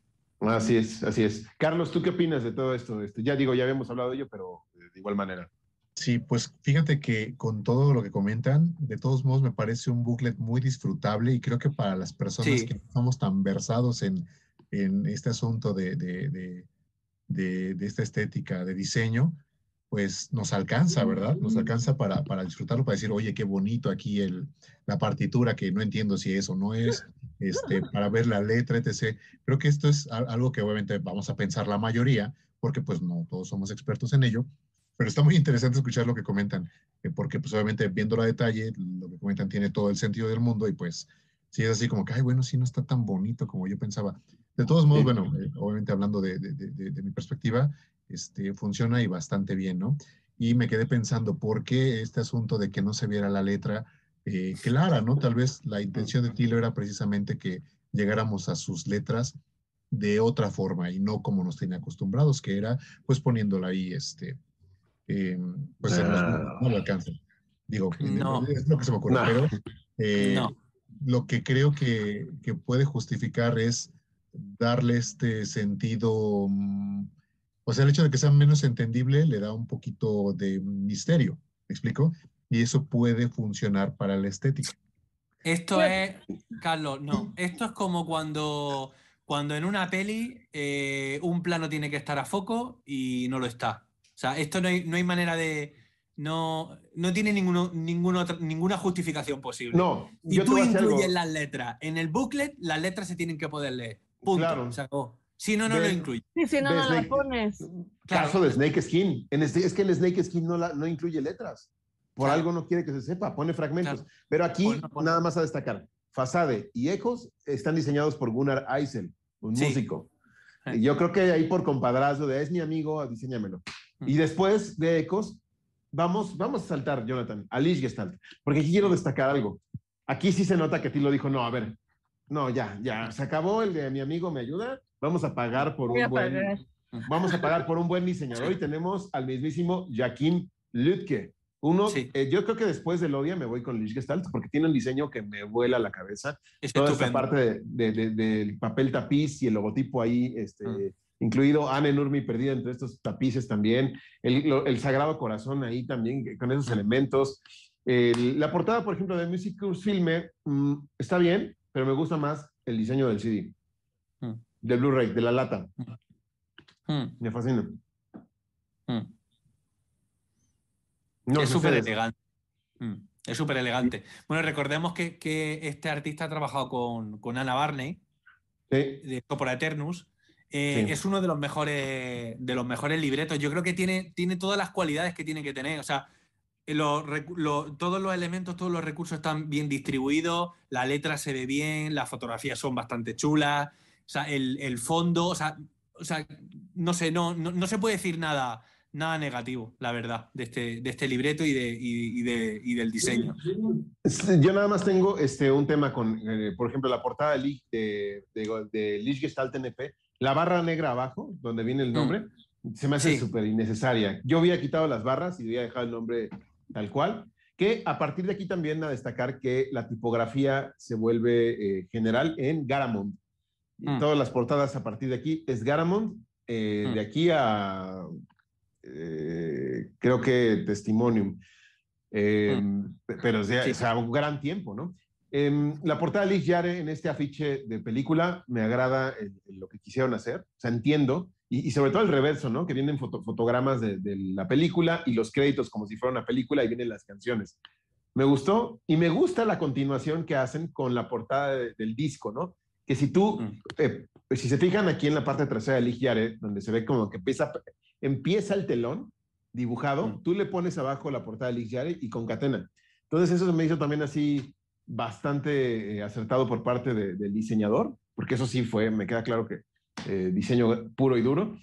Así es, así es. Carlos, ¿tú qué opinas de todo esto? Este, ya digo, ya habíamos hablado de ello, pero de igual manera. Sí, pues fíjate que con todo lo que comentan, de todos modos me parece un booklet muy disfrutable y creo que para las personas Sí. que no estamos tan versados en, en este asunto de, de, de, de- de esta estética de diseño, pues nos alcanza, ¿verdad? Nos alcanza para, para disfrutarlo, para decir, oye, qué bonito aquí el, la partitura, que no entiendo si es o no es, este, <laughs> para ver la letra, etc. Creo que esto es al- algo que obviamente vamos a pensar la mayoría, porque pues no todos somos expertos en ello, pero está muy interesante escuchar lo que comentan, eh, porque pues obviamente viéndolo a detalle, lo que comentan tiene todo el sentido del mundo y pues sí es así como que, ay, bueno, sí no está tan bonito como yo pensaba. De todos modos, bueno, eh, obviamente hablando de- de- de- de mi perspectiva, este, funciona y bastante bien, ¿no? Y me quedé pensando, ¿por qué este asunto de que no se viera la letra eh, clara, ¿no? Tal vez la intención de Tilo era precisamente que llegáramos a sus letras de otra forma y no como nos tenía acostumbrados, que era pues poniéndola ahí, este, eh, pues Ah. no lo alcanzan. Digo, No. es lo que se me ocurre, No. pero eh, No. lo que creo que, que puede justificar es darle este sentido, mm, o sea, el hecho de que sea menos entendible le da un poquito de misterio, ¿me explico? Y eso puede funcionar para la estética. Esto es, Carlos, no, esto es como cuando, cuando en una peli eh, un plano tiene que estar a foco y no lo está. O sea, esto no hay, no hay manera de... No, no tiene ninguno, ninguna, otra- ninguna justificación posible. No, te tú incluyes las letras en el booklet, las letras se tienen que poder leer. Punto. Claro. Se acabó. Si no, no lo incluye. Sí, si no, ¿Ves, no la Nick? pones. Claro. Caso de Snake Skin. En este- es que en Snake Skin no, la, no incluye letras. Por Claro. algo no quiere que se sepa, pone fragmentos. Claro. Pero aquí, Pon- pon- nada más a destacar, Fasade y Ecos están diseñados por Gunnar Eisel, un Sí. músico. Sí. Yo creo que ahí por compadrazgo de es mi amigo, diseñamelo. Mm. Y después de Ecos, vamos, vamos a saltar, Jonathan, a Lich Gestalt, porque aquí quiero destacar algo. Aquí sí se nota que a ti lo dijo, no, a ver, no, ya, ya, se acabó el de mi amigo, ¿me ayuda? Vamos a pagar por Voy un buen... pagar. Vamos a pagar por un buen diseñador y tenemos al mismísimo Joaquín Lütke. Uno, Sí. eh, yo creo que después del Odia me voy con Lich Gestalt porque tiene un diseño que me vuela la cabeza. Es Toda esta parte de- de- de- del papel tapiz y el logotipo ahí, este, Mm. incluido Anne Nurmi perdida entre estos tapices también, el, lo- el Sagrado Corazón ahí también, con esos Mm. elementos. El- la portada, por ejemplo, de Music Course Filme mm, está bien, pero me gusta más el diseño del CD. Del Blu-ray, de la lata. Mm, Me fascina. mm. No es súper elegante. Mm, Es súper elegante. Bueno, recordemos que, que este artista ha trabajado con, con Anna Barney Sí. de Sopra Eternus Eh, Sí. Es uno de los mejores de los mejores libretos. Yo creo que tiene, tiene todas las cualidades que tiene que tener. O sea, los todos los elementos, todos los recursos están bien distribuidos, la letra se ve bien, las fotografías son bastante chulas, o sea, el, el fondo, o sea, o sea, no sé, no, no, no se puede decir nada, nada negativo, la verdad, de este, de este libreto y, de, y, y de, y del diseño. Yo nada más tengo este, un tema con, eh, por ejemplo, la portada de, Lich- de, de, de Lichgestalt NP, la barra negra abajo, donde viene el nombre, se me hace Sí. súper innecesaria. Yo había quitado las barras y había dejado el nombre tal cual, que a partir de aquí también a destacar que la tipografía se vuelve eh, general en Garamond. Mm. Todas las portadas a partir de aquí es Garamond, eh, Mm. de aquí a eh, creo que Testimonium. Eh, pe- Pero o sea, Sí. o sea, un gran tiempo, ¿no? Em, la portada de Liz Yare en este afiche de película me agrada lo que quisieron hacer, o sea, entiendo, y, y sobre todo el reverso, ¿no? Que vienen foto- fotogramas de, de la película y los créditos como si fuera una película y vienen las canciones. Me gustó y me gusta la continuación que hacen con la portada de- del disco, ¿no? Que si tú, eh, si se fijan aquí en la parte trasera de Liz Yare, donde se ve como que empieza, empieza el telón dibujado, Mm. tú le pones abajo la portada de Liz Yare y concatena. Entonces eso me hizo también así bastante eh, acertado por parte de- del diseñador, porque eso sí fue, me queda claro que eh, diseño puro y duro.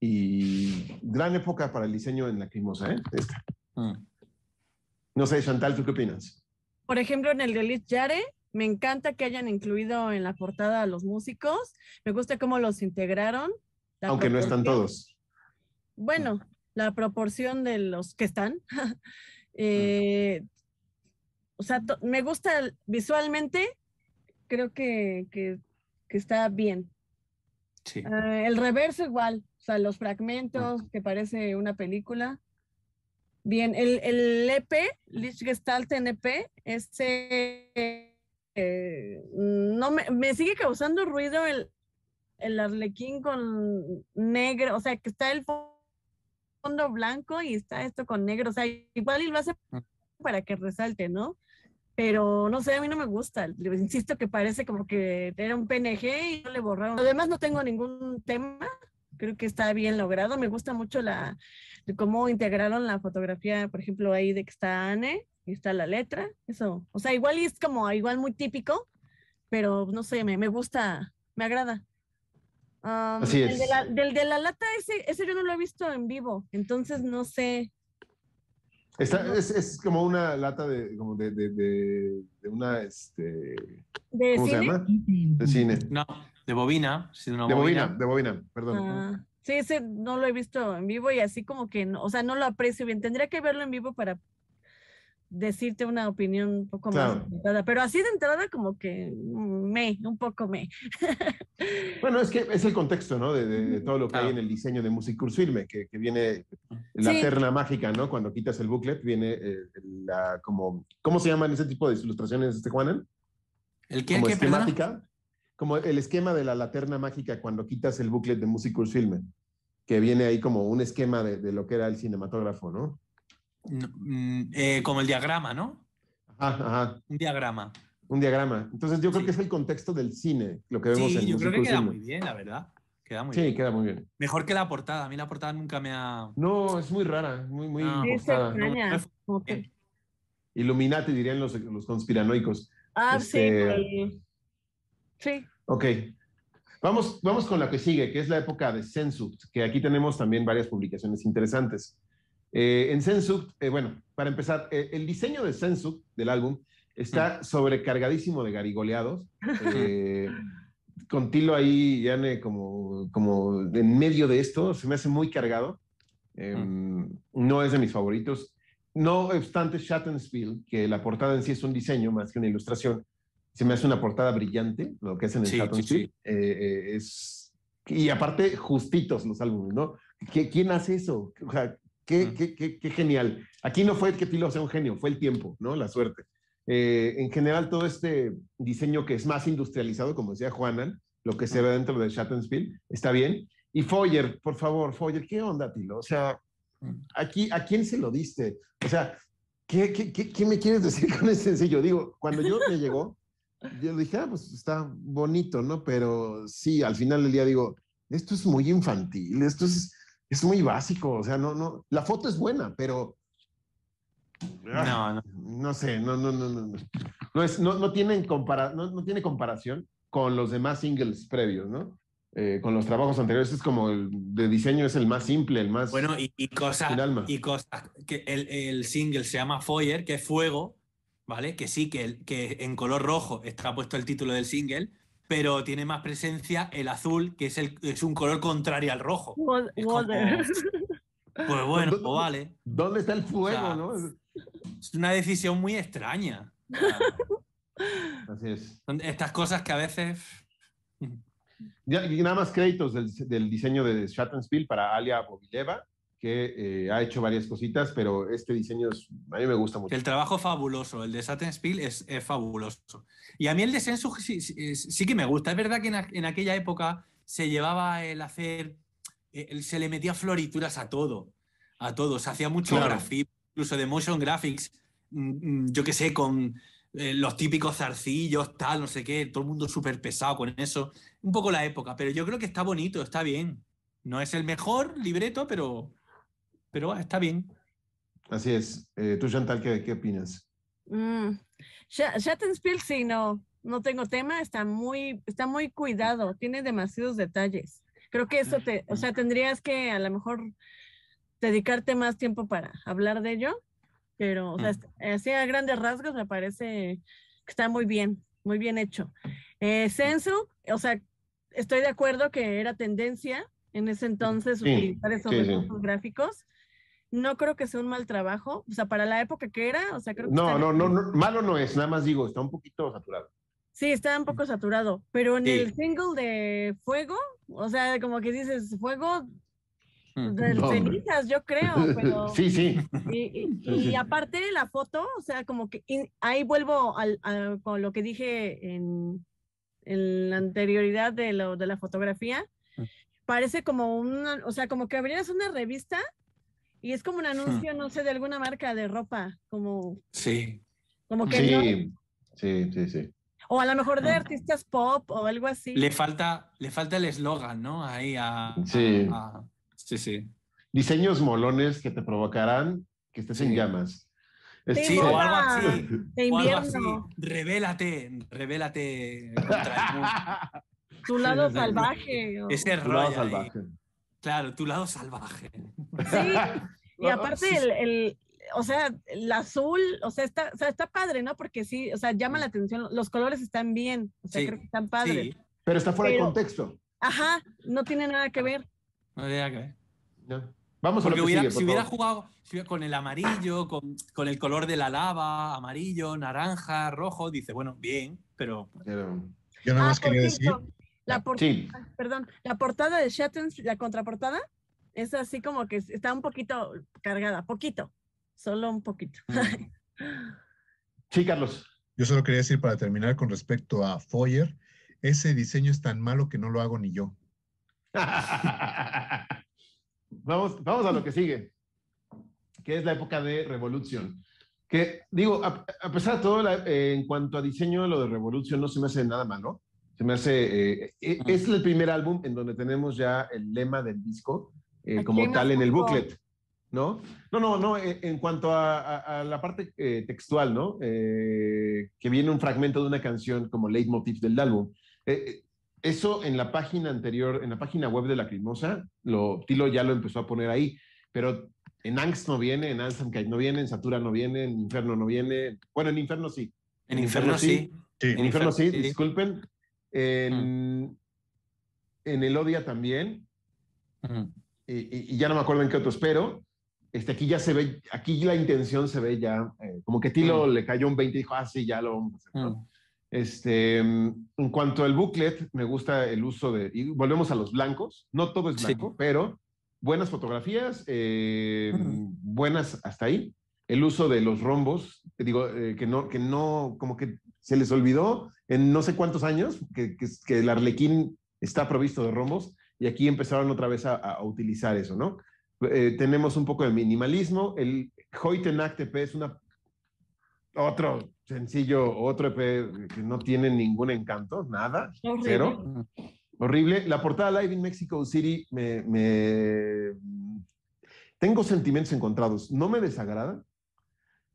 Y gran época para el diseño en Lacrimosa, ¿eh? Esta. Mm. No sé, Chantal, ¿tú qué opinas? Por ejemplo, en el de Liz Yare, me encanta que hayan incluido en la portada a los músicos. Me gusta cómo los integraron. Aunque no están todos. Bueno, la proporción de los que están. <laughs> Eh, o sea, me gusta visualmente, creo que, que- que está bien. Sí. Ah, el reverso igual, o sea, los fragmentos que parece una película. Bien, el, el EP, Lichgestalt NP, ese eh, no me, me sigue causando ruido el, el arlequín con negro, o sea, que está el fo- fondo blanco y está esto con negro, o sea, igual y lo hace Mm. para que resalte, ¿no? Pero no sé, a mí no me gusta. Insisto que parece como que era un PNG y no le borraron. Además, no tengo ningún tema. Creo que está bien logrado. Me gusta mucho la cómo integraron la fotografía, por ejemplo, ahí de que está Anne y está la letra. Eso, o sea, igual y es como igual muy típico, pero no sé, me, me gusta, me agrada. Am, Así el es. de la- del de la lata, ese, ese yo no lo he visto en vivo, entonces no sé. Está- es, es como una lata de, como de, de, de- de una, este, ¿De ¿cómo se cine? llama? De cine. No, de bobina. sí, una De bobina, de bobina, perdón. Ah, sí, ese no lo he visto en vivo y así como que, no, o sea, no lo aprecio bien. Tendría que verlo en vivo para decirte una opinión un poco más Claro. acertada, pero así de entrada como que me, un poco me. <laughs> Bueno, es que es el contexto, ¿no? De, de- de todo lo que Claro. hay en el diseño de Music Filme, que, que viene la Sí. terna mágica, ¿no? Cuando quitas el booklet, viene eh, la, como, ¿cómo se llaman ese tipo de ilustraciones, este Juanan? ¿El qué? Como ¿Qué? Perdona. esquemática, como el esquema de la laterna mágica cuando quitas el booklet de Music Filme, que viene ahí como un esquema de, de lo que era el cinematógrafo, ¿no? Mm, eh, como el diagrama, ¿no? Ajá, ajá, Un diagrama. un diagrama. Entonces yo creo Sí. que es el contexto del cine, lo que vemos Sí, en yo creo que queda muy bien, la verdad. Queda muy Sí, bien. queda muy bien. Mejor que la portada. A mí la portada nunca me ha. No, es muy rara, muy, muy No. Sí, forzada. extraña, no. Illuminati dirían los, los conspiranoicos. Ah, Este- sí. Sí. Ok. Vamos, vamos con la que sigue, que es la época de Sensuct, que aquí tenemos también varias publicaciones interesantes. Eh, en Sensuct, eh, bueno, para empezar, eh, el diseño de Sensuct, del álbum, está sobrecargadísimo de garigoleados. <laughs> con Tilo ahí, Yane, como, como en medio de esto, se me hace muy cargado. Eh, No es de mis favoritos. No obstante, Shattenspiel, que la portada en sí es un diseño más que una ilustración, se me hace una portada brillante, lo que hacen en Sí, Shattenspiel. sí. Es, y aparte, justitos los álbumes, ¿no? ¿Qué- ¿Quién hace eso? O sea, qué, Mm. qué- qué- qué genial. Aquí no fue que Tilo sea un genio, fue el tiempo, ¿no? La suerte. Eh, en general, todo este diseño que es más industrializado, como decía Juanan, lo que se ve dentro de Shattenspiel, está bien. Y Foyer, por favor, Foyer, ¿qué onda, Tilo? O sea, Mm. aquí, ¿a quién se lo diste? O sea, ¿qué, qué, qué, qué me quieres decir con ese sencillo? Digo, cuando yo me llegó, <laughs> yo dije, ah, pues está bonito, ¿no? Pero sí, al final del día digo, esto es muy infantil, esto es, es muy básico, o sea, no, no, la foto es buena, pero... No, no. No sé, no, no, no, no, no. No, es, no, no, tienen compara no, no tiene comparación con los demás singles previos, ¿no? Eh, con los trabajos anteriores es como el de diseño es el más simple, el más... Bueno, y, y cosas, y cosas, que el, el single se llama Foyer, que es fuego, ¿vale? Que sí, que, el- que en color rojo está puesto el título del single, pero tiene más presencia el azul, que es, el, es un color contrario al rojo. Wa- Es como- Water. <laughs> Pues bueno, pues vale. ¿Dónde está el fuego, O sea, no? Es una decisión muy extraña. <laughs> Así es. Son estas cosas que a veces... Ya, y nada más créditos del, del diseño de Shattenspiel para Alia Bobileva, que eh, ha hecho varias cositas, pero este diseño es- a mí me gusta mucho. El trabajo fabuloso, el de Sattenspiel es, es fabuloso. Y a mí el de Sensu sí, sí- sí que me gusta. Es verdad que en, en aquella época se llevaba el hacer, eh, el- se le metía florituras a todo, a todo. Se hacía mucho Claro. grafismo, incluso de motion graphics, mm, mm, yo qué sé, con eh, los típicos zarcillos, tal, no sé qué, todo el mundo súper pesado con eso. Un poco la época, pero yo creo que está bonito, está bien. No es el mejor libreto, pero, pero está bien. Así es. Eh, tú, Chantal, ¿qué, qué opinas? Mm. Sha- Shattenspiel, sí, no, no tengo tema, está muy, está muy cuidado, tiene demasiados detalles. Creo que eso te, o sea, tendrías que a lo mejor dedicarte más tiempo para hablar de ello, pero, o sea, Mm. est- así a grandes rasgos me parece que está muy bien, muy bien hecho. Eh, Sensu, o sea, estoy de acuerdo que era tendencia en ese entonces Sí, utilizar esos sí, sí. gráficos. No creo que sea un mal trabajo, o sea, para la época que era, o sea, creo que No, está no, no, no, malo no es, nada más digo, está un poquito saturado. Sí, está un poco saturado, pero en Sí. el single de Fuego, o sea, como que dices, Fuego Mm. de No, hombre. cenizas, yo creo, pero... <laughs> Sí, sí. Y, <laughs> aparte la foto, o sea, como que ahí vuelvo al, a- con lo que dije en, en la anterioridad de, lo, de la fotografía. Mm. Parece como una, o sea, como que abrieras una revista y es como un anuncio, no sé, de alguna marca de ropa, como, Sí. como que no, Sí, sí, sí, o a lo mejor de Mm. artistas pop o algo así. Le falta, le falta el eslogan, ¿no? Ahí a, Sí. a- a- sí, sí. Diseños molones que te provocarán que estés en llamas. Es- Sí, o algo así. de o algo así. Revélate, revélate contra el mundo. tu lado salvaje. o- Ese Tu lado rollo. ahí. salvaje. Claro, tu lado salvaje. Sí, <laughs> y Ah, aparte el, el- o sea, el azul, o sea, está, o sea, está padre, ¿no? Porque sí, o sea, llama la atención, los colores están bien, o sea, Sí, creo que están padres. Sí, Pero está fuera de contexto. Ajá, no tiene nada que ver. no tenía que ver. ¿no? Vamos a lo Porque que hubiera- sigue, por si hubiera favor. jugado si hubiera- con el amarillo, con, con el color de la lava, amarillo, naranja, rojo, dice, bueno, bien, pero Pero- Yo nada Ah, más por quería decir, cierto, la por- Sí, ah, perdón, la portada de Shattens, la contraportada, es así como que está un poquito cargada, poquito, solo un poquito. <laughs> sí, Carlos. yo solo quería decir para terminar con respecto a Foyer, ese diseño es tan malo que no lo hago ni yo. <laughs> vamos, vamos a lo que sigue, que es la época de Revolution. Que digo, a, a pesar de todo, la- eh, en cuanto a diseño, lo de Revolution no se me hace nada malo. Se me hace. eh, eh, es el primer álbum en donde tenemos ya el lema del disco eh, como tal en el booklet, ¿no? No, no, no. eh, en cuanto a, a- a la parte eh, textual, ¿no? Eh, que viene un fragmento de una canción como leitmotiv del álbum. Eh, eso en la página anterior, en la página web de Lacrimosa, lo, Tilo ya lo empezó a poner ahí, pero en Angst no viene, en Ansamkeit no viene, en Satura no viene, en Inferno no viene. Bueno, en Inferno sí. en En Inferno Inferno sí. Sí, En Inferno sí, sí. disculpen. En, en Elodia también. Y, ya no me acuerdo en qué otros, pero este, aquí ya se ve, aquí la intención se ve ya, eh, como que Tilo Mm. le cayó un 20 y dijo, ah, sí, ya lo vamos a hacer. ¿no? Mm. Este, mm, en cuanto al booklet, me gusta el uso de, y volvemos a los blancos, no todo es Sí. blanco, pero buenas fotografías, eh, Mm. buenas hasta ahí. El uso de los rombos, digo, eh, que no, que no, como que se les olvidó en no sé cuántos años que, que, que el arlequín está provisto de rombos y aquí empezaron otra vez a, a utilizar eso, ¿no? Eh, tenemos un poco de minimalismo. El Hoytenac EP es una otro sencillo, otro EP que no tiene ningún encanto, nada, Horrible. cero. Horrible. La portada Live in Mexico City me, me- Tengo sentimientos encontrados. No me desagrada,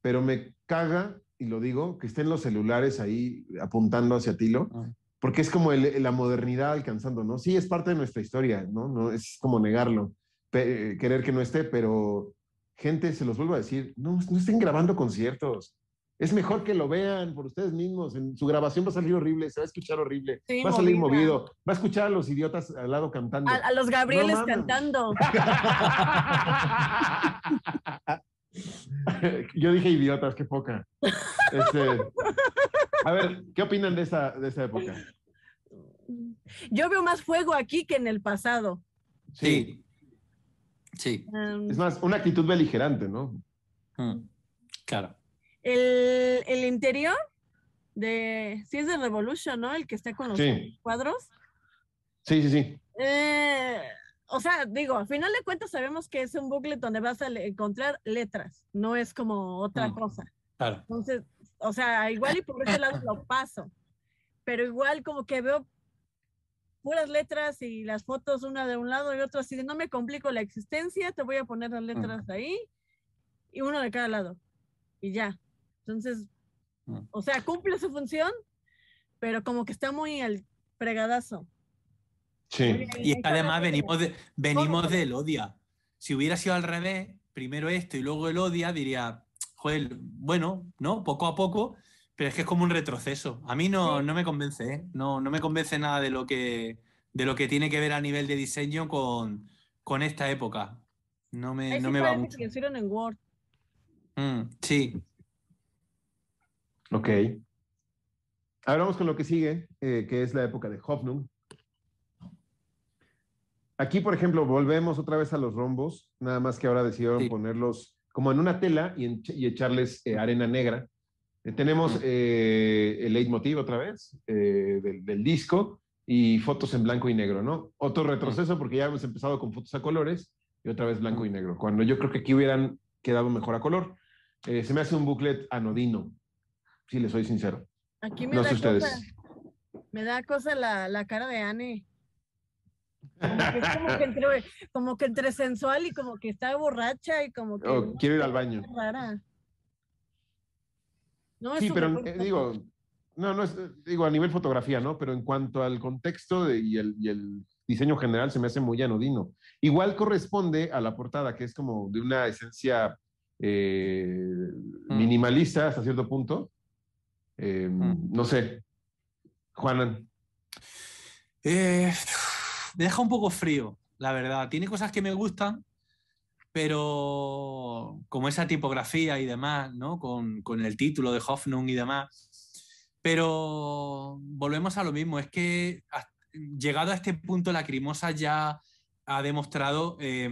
pero me caga, y lo digo, que estén los celulares ahí apuntando hacia Tilo, Ah. porque es como el- la modernidad alcanzando, ¿no? Sí, es parte de nuestra historia, ¿no? no es como negarlo, pe- querer que no esté, pero gente, se los vuelvo a decir, no, no estén grabando conciertos. Es mejor que lo vean por ustedes mismos. En su grabación va a salir horrible, se va a escuchar horrible, Sí, va a salir movida. movido, va a escuchar a los idiotas al lado cantando. A, a los Gabrieles mames. cantando. <laughs> <laughs> Yo dije idiotas, qué poca. Este, a ver, ¿qué opinan de esa, de esa época? Yo veo más fuego aquí que en el pasado. Sí. Sí. Um, Es más, una actitud beligerante, ¿no? Mm. Claro. el, el interior de. Sí, es de Revolution, ¿no? El que está con los Sí, cuadros. sí, sí, sí. Eh, o sea, digo, al final de cuentas sabemos que es un booklet donde vas a encontrar letras, no es como otra Mm. cosa. Claro. Entonces, o sea, igual y por ese lado lo paso, pero igual como que veo puras letras y las fotos una de un lado y otra así de no me complico la existencia, te voy a poner las letras ahí y uno de cada lado y ya. Entonces, Mm. o sea, cumple su función, pero como que está muy al fregadazo. Sí. Y es que Ahí está además venimos, de, venimos ¿Cómo? del Odia. Si hubiera sido al revés, primero esto y luego el Odia, diría, joder, bueno, ¿no? Poco a poco, pero es que es como un retroceso. A mí no, Sí. no me convence, ¿eh? No, no me convence nada de lo que, de lo que tiene que ver a nivel de diseño con, con esta época. No me, no sí me va mucho. que lo hicieron en Word. Mm, sí, Ok. Ahora vamos con lo que sigue, eh, que es la época de Hoffnung. Aquí, por ejemplo, volvemos otra vez a los rombos, nada más que ahora decidieron Sí. ponerlos como en una tela y, en- y echarles eh, arena negra. Eh, tenemos eh, el leitmotiv otra vez eh, del, del disco y fotos en blanco y negro, ¿no? Otro retroceso porque ya hemos empezado con fotos a colores y otra vez blanco y negro, cuando yo creo que aquí hubieran quedado mejor a color. Eh, se me hace un booklet anodino, si le soy sincero. Aquí me No da sé ustedes. cosa, me da cosa la, la cara de Anne. Como que, es como, que entre, como que entre sensual y como que está borracha y como que. Oh, quiero ir al baño. rara. No, es Sí, pero eh, digo, no, no es, eh, digo, a nivel fotografía, ¿no? Pero en cuanto al contexto de- y, el, y el diseño general se me hace muy anodino. Igual corresponde a la portada, que es como de una esencia eh, Mm. minimalista hasta cierto punto. Eh, Mm. No sé. Juanan. Eh, me deja un poco frío, la verdad. Tiene cosas que me gustan, pero como esa tipografía y demás, ¿no? Con, con el título de Hoffnung y demás. Pero volvemos a lo mismo, es que llegado a este punto, Lacrimosa ya ha demostrado eh,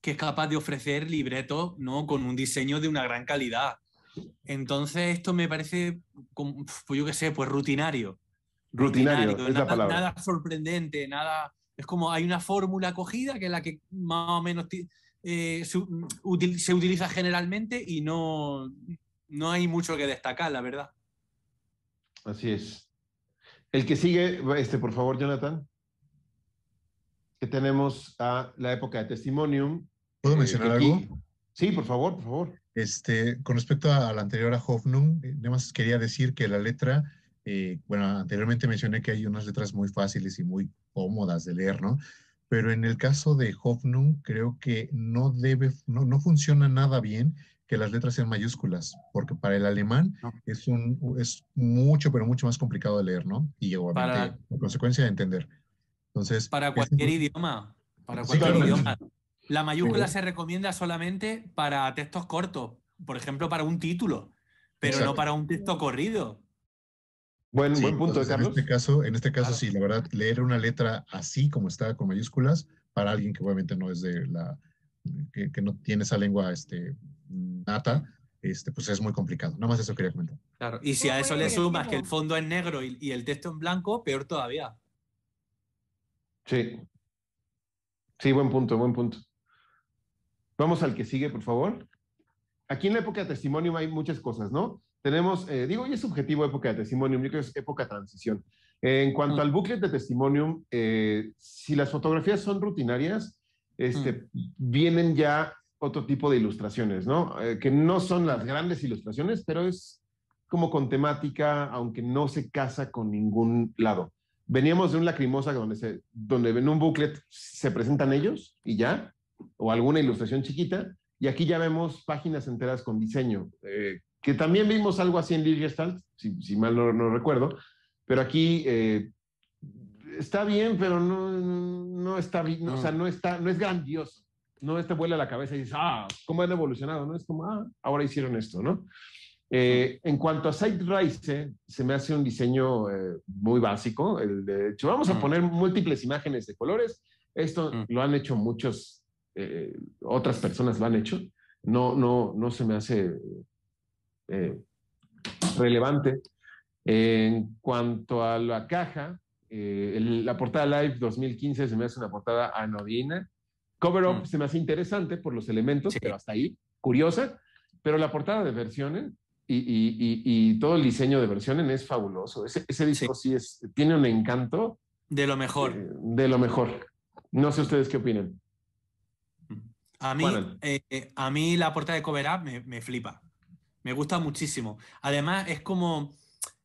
que es capaz de ofrecer libretos, ¿no? Con un diseño de una gran calidad. Entonces, esto me parece, pues yo qué sé, pues rutinario Rutinario, es la palabra. nada sorprendente, nada. Es como hay una fórmula cogida que es la que más o menos eh, se, util- se utiliza generalmente y no, no hay mucho que destacar, la verdad. Así es. El que sigue, este, por favor, Jonathan. Que tenemos a la época de Testimonium. ¿Puedo eh, mencionar algo? Sí, por favor, por favor. Este, con respecto a, la anterior a Hoffnung, eh, nada más quería decir que la letra, eh, bueno, anteriormente mencioné que hay unas letras muy fáciles y muy cómodas de leer, ¿no? Pero en el caso de Hoffnung, creo que no debe, no, no funciona nada bien que las letras sean mayúsculas, porque para el alemán No. es, un, es mucho, pero mucho más complicado de leer, ¿no? Y obviamente, Para- por consecuencia, de entender. Entonces, Para es- cualquier idioma. Para Sí, cualquier claro. idioma. La mayúscula Sí. se recomienda solamente para textos cortos, por ejemplo, para un título, pero no Exacto. para un texto corrido. Buen, Sí, buen punto, entonces, Carlos. En este caso, en este caso Claro. sí, la verdad, leer una letra así como está con mayúsculas, para alguien que obviamente no es de la, que, que no tiene esa lengua este, nata, este, pues es muy complicado. Nada más eso quería comentar. Claro. Y si a eso le sumas que el fondo es negro y, y el texto en blanco, peor todavía. Sí. Sí, buen punto, buen punto. Vamos al que sigue, por favor. Aquí en la época de testimonio hay muchas cosas, ¿no? Tenemos, eh, digo, y es subjetivo época de testimonio, yo creo que es época de transición. En cuanto Mm. al booklet de testimonium, eh, si las fotografías son rutinarias, este, vienen ya otro tipo de ilustraciones, ¿no? Eh, que no son las grandes ilustraciones, pero es como con temática, aunque no se casa con ningún lado. Veníamos de un lacrimosa donde, se, donde en un booklet se presentan ellos y ya, o alguna ilustración chiquita, y aquí ya vemos páginas enteras con diseño, eh, que también vimos algo así en Liegestalt, si, si mal no, no recuerdo, pero aquí eh, está bien, pero no, no está bien, no, o sea, no, está, no es grandioso. No te vuela la cabeza y dices, ah, ¿cómo han evolucionado? No es como, ah, ahora hicieron esto, ¿no? Eh, en cuanto a Site Rise, se me hace un diseño eh, muy básico. El de hecho, vamos a Mm. poner múltiples imágenes de colores. Esto Mm. lo han hecho muchos, eh, otras personas lo han hecho. No, no, no se me hace eh, relevante. En cuanto a la caja, eh, el- la portada Live 2015 se me hace una portada anodina. Cover Up Mm. se me hace interesante por los elementos, Sí. pero hasta ahí, curiosa. Pero la portada de versiones y, y- y- y todo el diseño de versiones es fabuloso. Ese, ese disco sí. es, tiene un encanto De lo mejor. eh, de lo mejor. No sé ustedes qué opinan. A mí, eh, a mí la portada de Cover Up me, me flipa. Me gusta muchísimo. Además, es como,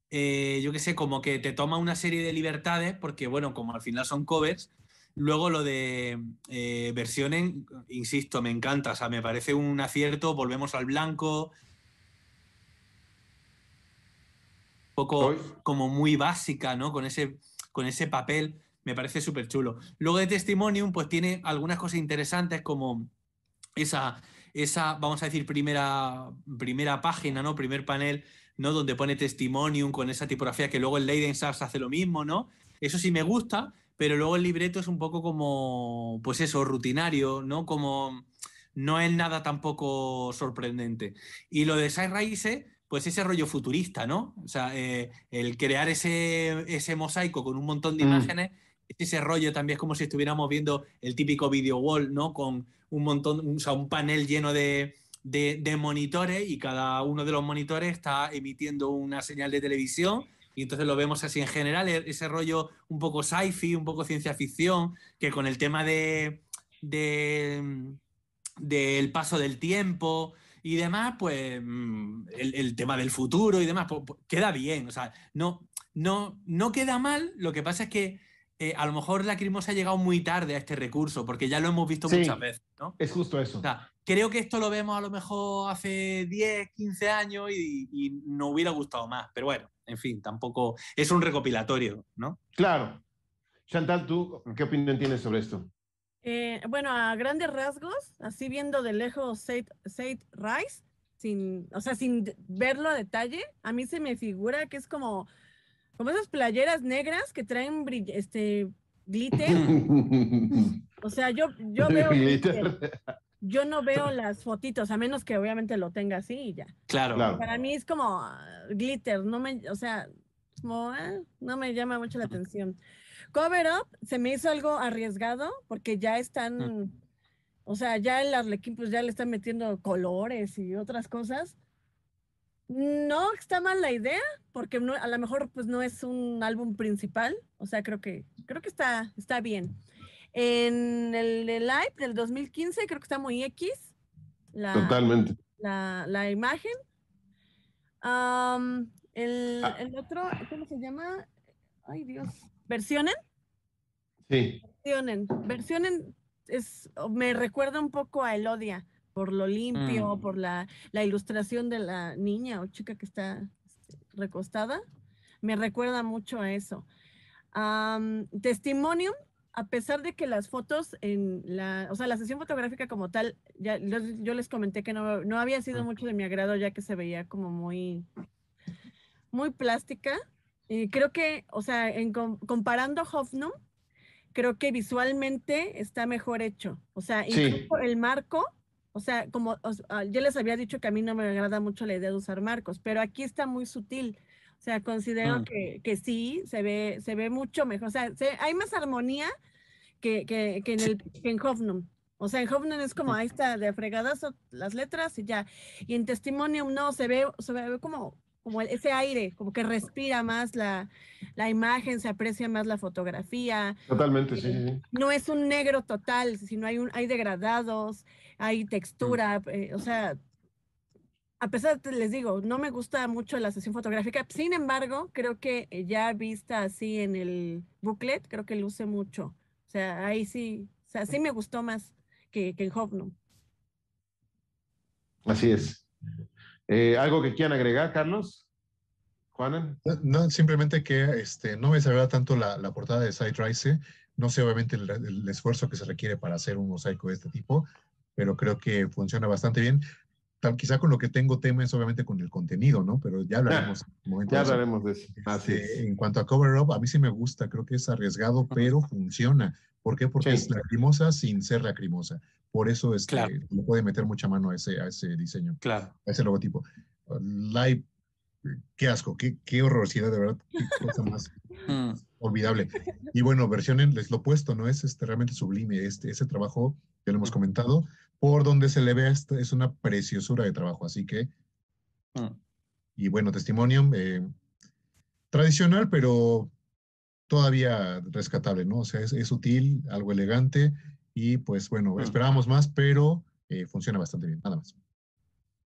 eh, yo qué sé, como que te toma una serie de libertades, porque, bueno, como al final son covers, luego lo de eh, versiones, insisto, me encanta. O sea, me parece un acierto. Volvemos al blanco. Un poco como muy básica, ¿no? Con ese, con ese papel. Me parece súper chulo. Luego de Testimonium, pues tiene algunas cosas interesantes como esa, esa vamos a decir, primera, primera página, ¿no? Primer panel, ¿no? Donde pone Testimonium con esa tipografía que luego el Leiden Sars hace lo mismo, ¿no? Eso sí me gusta, pero luego el libreto es un poco como, pues eso, rutinario, ¿no? Como no es nada tampoco sorprendente. Y lo de Side Rise, pues ese rollo futurista, ¿no? O sea, eh, el crear ese, ese mosaico con un montón de Mm. imágenes, ese rollo también es como si estuviéramos viendo el típico video wall, ¿no? Con un montón, o sea, un panel lleno de, de- monitores y cada uno de los monitores está emitiendo una señal de televisión y entonces lo vemos así en general, e- ese rollo un poco sci-fi, un poco ciencia ficción, que con el tema de, de- del paso del tiempo y demás, pues mm, el, el tema del futuro y demás, pues, pues, queda bien, o sea, no, no, no queda mal, lo que pasa es que eh, a lo mejor la Lacrimosa ha llegado muy tarde a este recurso, porque ya lo hemos visto Sí. muchas veces, ¿no? Es justo eso. O sea, creo que esto lo vemos a lo mejor hace 10, 15 años y, y nos hubiera gustado más. Pero bueno, en fin, tampoco es un recopilatorio, ¿no? Claro. Chantal, ¿tú qué opinión tienes sobre esto? Eh, bueno, a grandes rasgos, así viendo de lejos Sate, Sate Rise, sin, o sea, sin verlo a detalle, a mí se me figura que es como, como esas playeras negras que traen brill- este glitter. <laughs> O sea, yo, yo veo glitter, yo no veo las fotitos, a menos que obviamente lo tenga así y ya. Claro. Claro. Para mí es como ah, glitter, no me, o sea, como, ah, no me llama mucho la atención. Cover Up se me hizo algo arriesgado porque ya están, o sea, ya el Arlequín pues ya le están metiendo colores y otras cosas. No está mal la idea, porque no- a lo mejor pues no es un álbum principal, o sea, creo que, creo que está, está bien. En el, el live del 2015 creo que está muy X. La, Totalmente. la, la imagen. Am, el, Ah. el otro, ¿cómo se llama? Ay, Dios. ¿Versionen? Sí. Versionen. Versionen es, me recuerda un poco a Elodia, por lo limpio, Mm. por la, la ilustración de la niña o chica que está este, recostada. Me recuerda mucho a eso. Am, Testimonium, a pesar de que las fotos en la, o sea, la sesión fotográfica como tal, ya yo, les comenté que no, no había sido mucho de mi agrado ya que se veía como muy, muy plástica. Y creo que, o sea, en comparando Hofnum, creo que visualmente está mejor hecho. O sea, Sí. incluso el marco, o sea, como os- ah, yo les había dicho que a mí no me agrada mucho la idea de usar marcos, pero aquí está muy sutil. O sea, considero Mm. que, que sí, se ve, se ve mucho mejor. O sea, se- hay más armonía que, que, que en, el, que en Hofnum. O sea, en Hofnum es como, ahí está, de fregadas las letras y ya. Y en Testimonium no, se ve, se ve como como ese aire, como que respira más la, la imagen, se aprecia más la fotografía. Totalmente, sí, sí, sí. No es un negro total, sino hay, un, hay degradados, hay textura, eh, o sea, a pesar de, les digo, no me gusta mucho la sesión fotográfica, sin embargo, creo que eh, ya vista así en el booklet, creo que luce mucho. O sea, ahí sí, o sea, sí me gustó más que, que en Hoffnung. Así es. Eh, ¿Algo que quieran agregar, Carlos? Juanan. No, no, simplemente que este, no me desagrada tanto la, la portada de Side Rise. No sé, obviamente, el, el esfuerzo que se requiere para hacer un mosaico de este tipo, pero creo que funciona bastante bien. Tal, quizá con lo que tengo tema es obviamente con el contenido, ¿no? Pero ya hablaremos en un momento Ya de hablaremos de eso. Así Este, es. en cuanto a Cover Up, a mí sí me gusta, creo que es arriesgado, pero funciona. ¿Por qué? Porque Sí. es lacrimosa sin ser lacrimosa. Por eso este, Claro. le puede meter mucha mano a ese, a ese diseño, Claro. a ese logotipo. Live, qué asco, qué, qué horrorosidad, de verdad, qué cosa más <laughs> Mm. olvidable. Y bueno, versión en es lo opuesto, ¿no? Es este, realmente sublime. Este, ese trabajo, ya lo hemos comentado, por donde se le ve este, es una preciosura de trabajo. Así que, Mm. y bueno, Testimonium, eh, tradicional, pero todavía rescatable, ¿no? O sea, es, es sutil, algo elegante, y pues bueno, Mm. esperábamos más, pero eh, funciona bastante bien, nada más.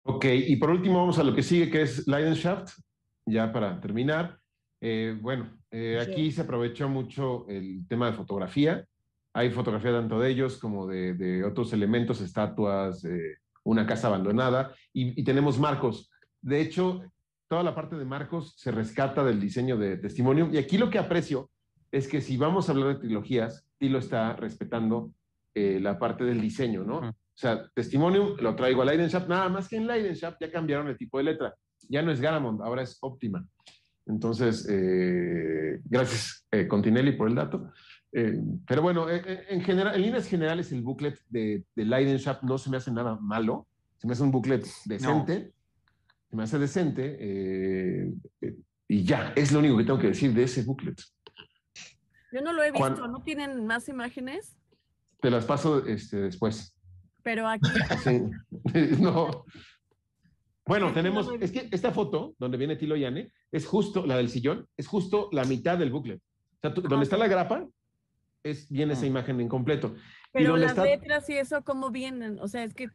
Ok, y por último vamos a lo que sigue, que es Leidenschaft, ya para terminar. Eh, bueno, eh, Sí. aquí se aprovechó mucho el tema de fotografía. Hay fotografía tanto de ellos como de, de otros elementos, estatuas, eh, una casa abandonada, y, y tenemos marcos. De hecho, toda la parte de marcos se rescata del diseño de Testimonium. Y aquí lo que aprecio es que si vamos a hablar de trilogías, Tilo está respetando eh, la parte del diseño, ¿no? O sea, Testimonium lo traigo a Leidenschaft, nada más que en Leidenschaft ya cambiaron el tipo de letra. Ya no es Garamond, ahora es Optima. Entonces, eh, gracias eh, Continelli por el dato. Eh, pero bueno, eh, eh, en, general, en líneas generales el booklet de, de Leidenschaft no se me hace nada malo. Se me hace un booklet decente. Se me hace decente. eh, eh, y ya, es lo único que tengo que decir de ese booklet. Yo no lo he Juan- visto, ¿no tienen más imágenes? Te las paso este, después. Pero aquí, Sí. <laughs> no. Bueno, tenemos, no es que esta foto donde viene Tilo Yane es justo, la del sillón, es justo la mitad del booklet. O sea, tú- Ah, donde está la grapa, es, viene esa Mm. imagen en completo. pero las está? letras y eso, ¿cómo vienen? O sea, es que...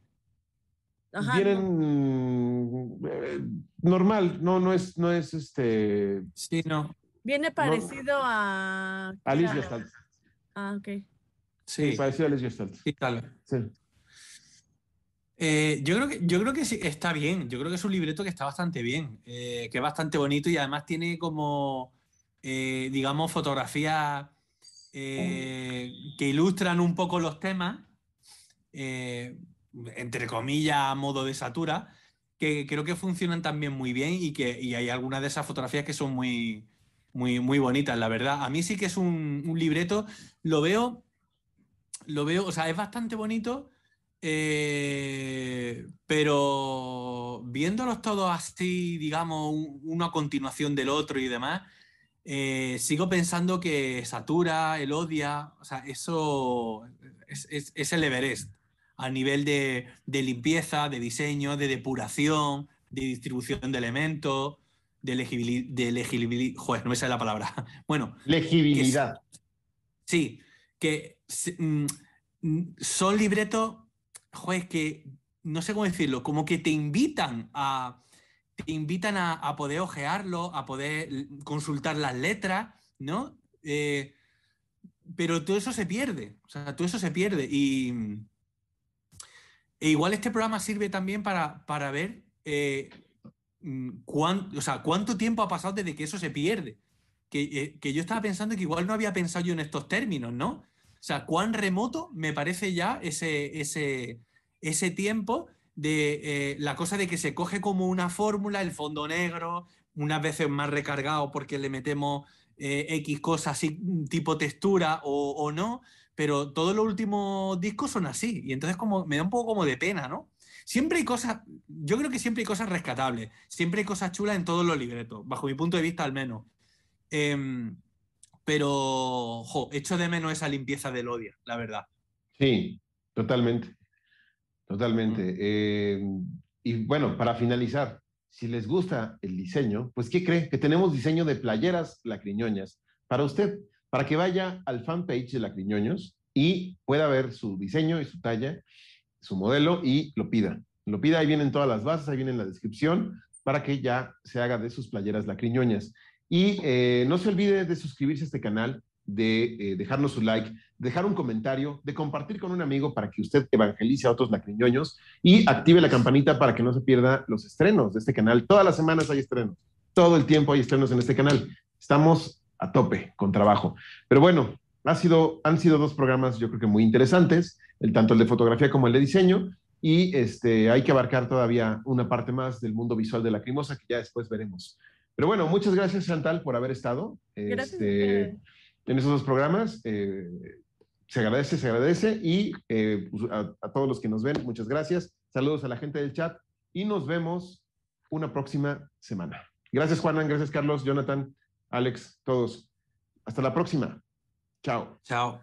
Ajá, no. Vienen eh, normal, no, no es, no es este. Sí, no. Viene parecido a... ¿qué Alice era? Gestalt. Ah, ok. Sí, Parecido a Alice Gestalt. sí, tal. Sí. Eh, yo creo que, yo creo que sí, está bien. Yo creo que es un libreto que está bastante bien, eh, que es bastante bonito y además tiene como, eh, digamos, fotografías eh, que ilustran un poco los temas, eh, entre comillas, a modo de satura, que creo que funcionan también muy bien y que y hay algunas de esas fotografías que son muy, muy, muy bonitas, la verdad. A mí sí que es un, un libreto, lo veo, lo veo, o sea, es bastante bonito. Eh, pero viéndolos todos así, digamos, un- uno a continuación del otro y demás, eh, sigo pensando que Satura, Elodia, o sea, eso es, es- es el Everest a nivel de, de limpieza, de diseño, de depuración, de distribución de elementos, de legibilidad, de legibilidad, joder, no me sale la palabra. <laughs> Bueno, Legibilidad. Sí, que mm, mm, son libretos, joder, que no sé cómo decirlo, como que te invitan a, te invitan a, poder ojearlo, a poder consultar las letras, ¿no? Eh, pero todo eso se pierde, o sea, todo eso se pierde. Y e igual este programa sirve también para, para ver eh, mm, o sea, cuánto tiempo ha pasado desde que eso se pierde que, eh, que yo estaba pensando que igual no había pensado yo en estos términos, ¿no? O sea, cuán remoto me parece ya ese, ese, ese tiempo de eh, la cosa de que se coge como una fórmula, el fondo negro, unas veces más recargado porque le metemos eh, X cosas así, tipo textura o, o no, pero todos los últimos discos son así, y entonces como me da un poco como de pena, ¿no? Siempre hay cosas, yo creo que siempre hay cosas rescatables, siempre hay cosas chulas en todos los libretos, bajo mi punto de vista al menos. Em, pero, jo, echo de menos esa limpieza del odio, la verdad. Sí, totalmente. Totalmente. Mm. Eh, y bueno, para finalizar, si les gusta el diseño, pues ¿qué cree? Que tenemos diseño de playeras lacriñoñas para usted, para que vaya al fanpage de Lacriñoños y pueda ver su diseño y su talla, su modelo y lo pida. Lo pida, ahí vienen todas las bases, ahí viene la descripción, para que ya se haga de sus playeras lacriñoñas. Y eh, no se olvide de suscribirse a este canal, de eh, dejarnos su like, dejar un comentario, de compartir con un amigo para que usted evangelice a otros lacriñoños y active la campanita para que no se pierda los estrenos de este canal. Todas las semanas hay estrenos, todo el tiempo hay estrenos en este canal. Estamos a tope con trabajo. Pero bueno, ha sido, han sido dos programas yo creo que muy interesantes, el, tanto el de fotografía como el de diseño, y este, hay que abarcar todavía una parte más del mundo visual de la Lacrimosa que ya después veremos. Pero bueno, muchas gracias Chantal por haber estado este, en esos dos programas. Eh, se agradece, se agradece y eh, pues, a, a todos los que nos ven, muchas gracias. Saludos a la gente del chat y nos vemos una próxima semana. Gracias Juanan, gracias Carlos, Jonathan, Alex, todos. Hasta la próxima. Chao. Chao.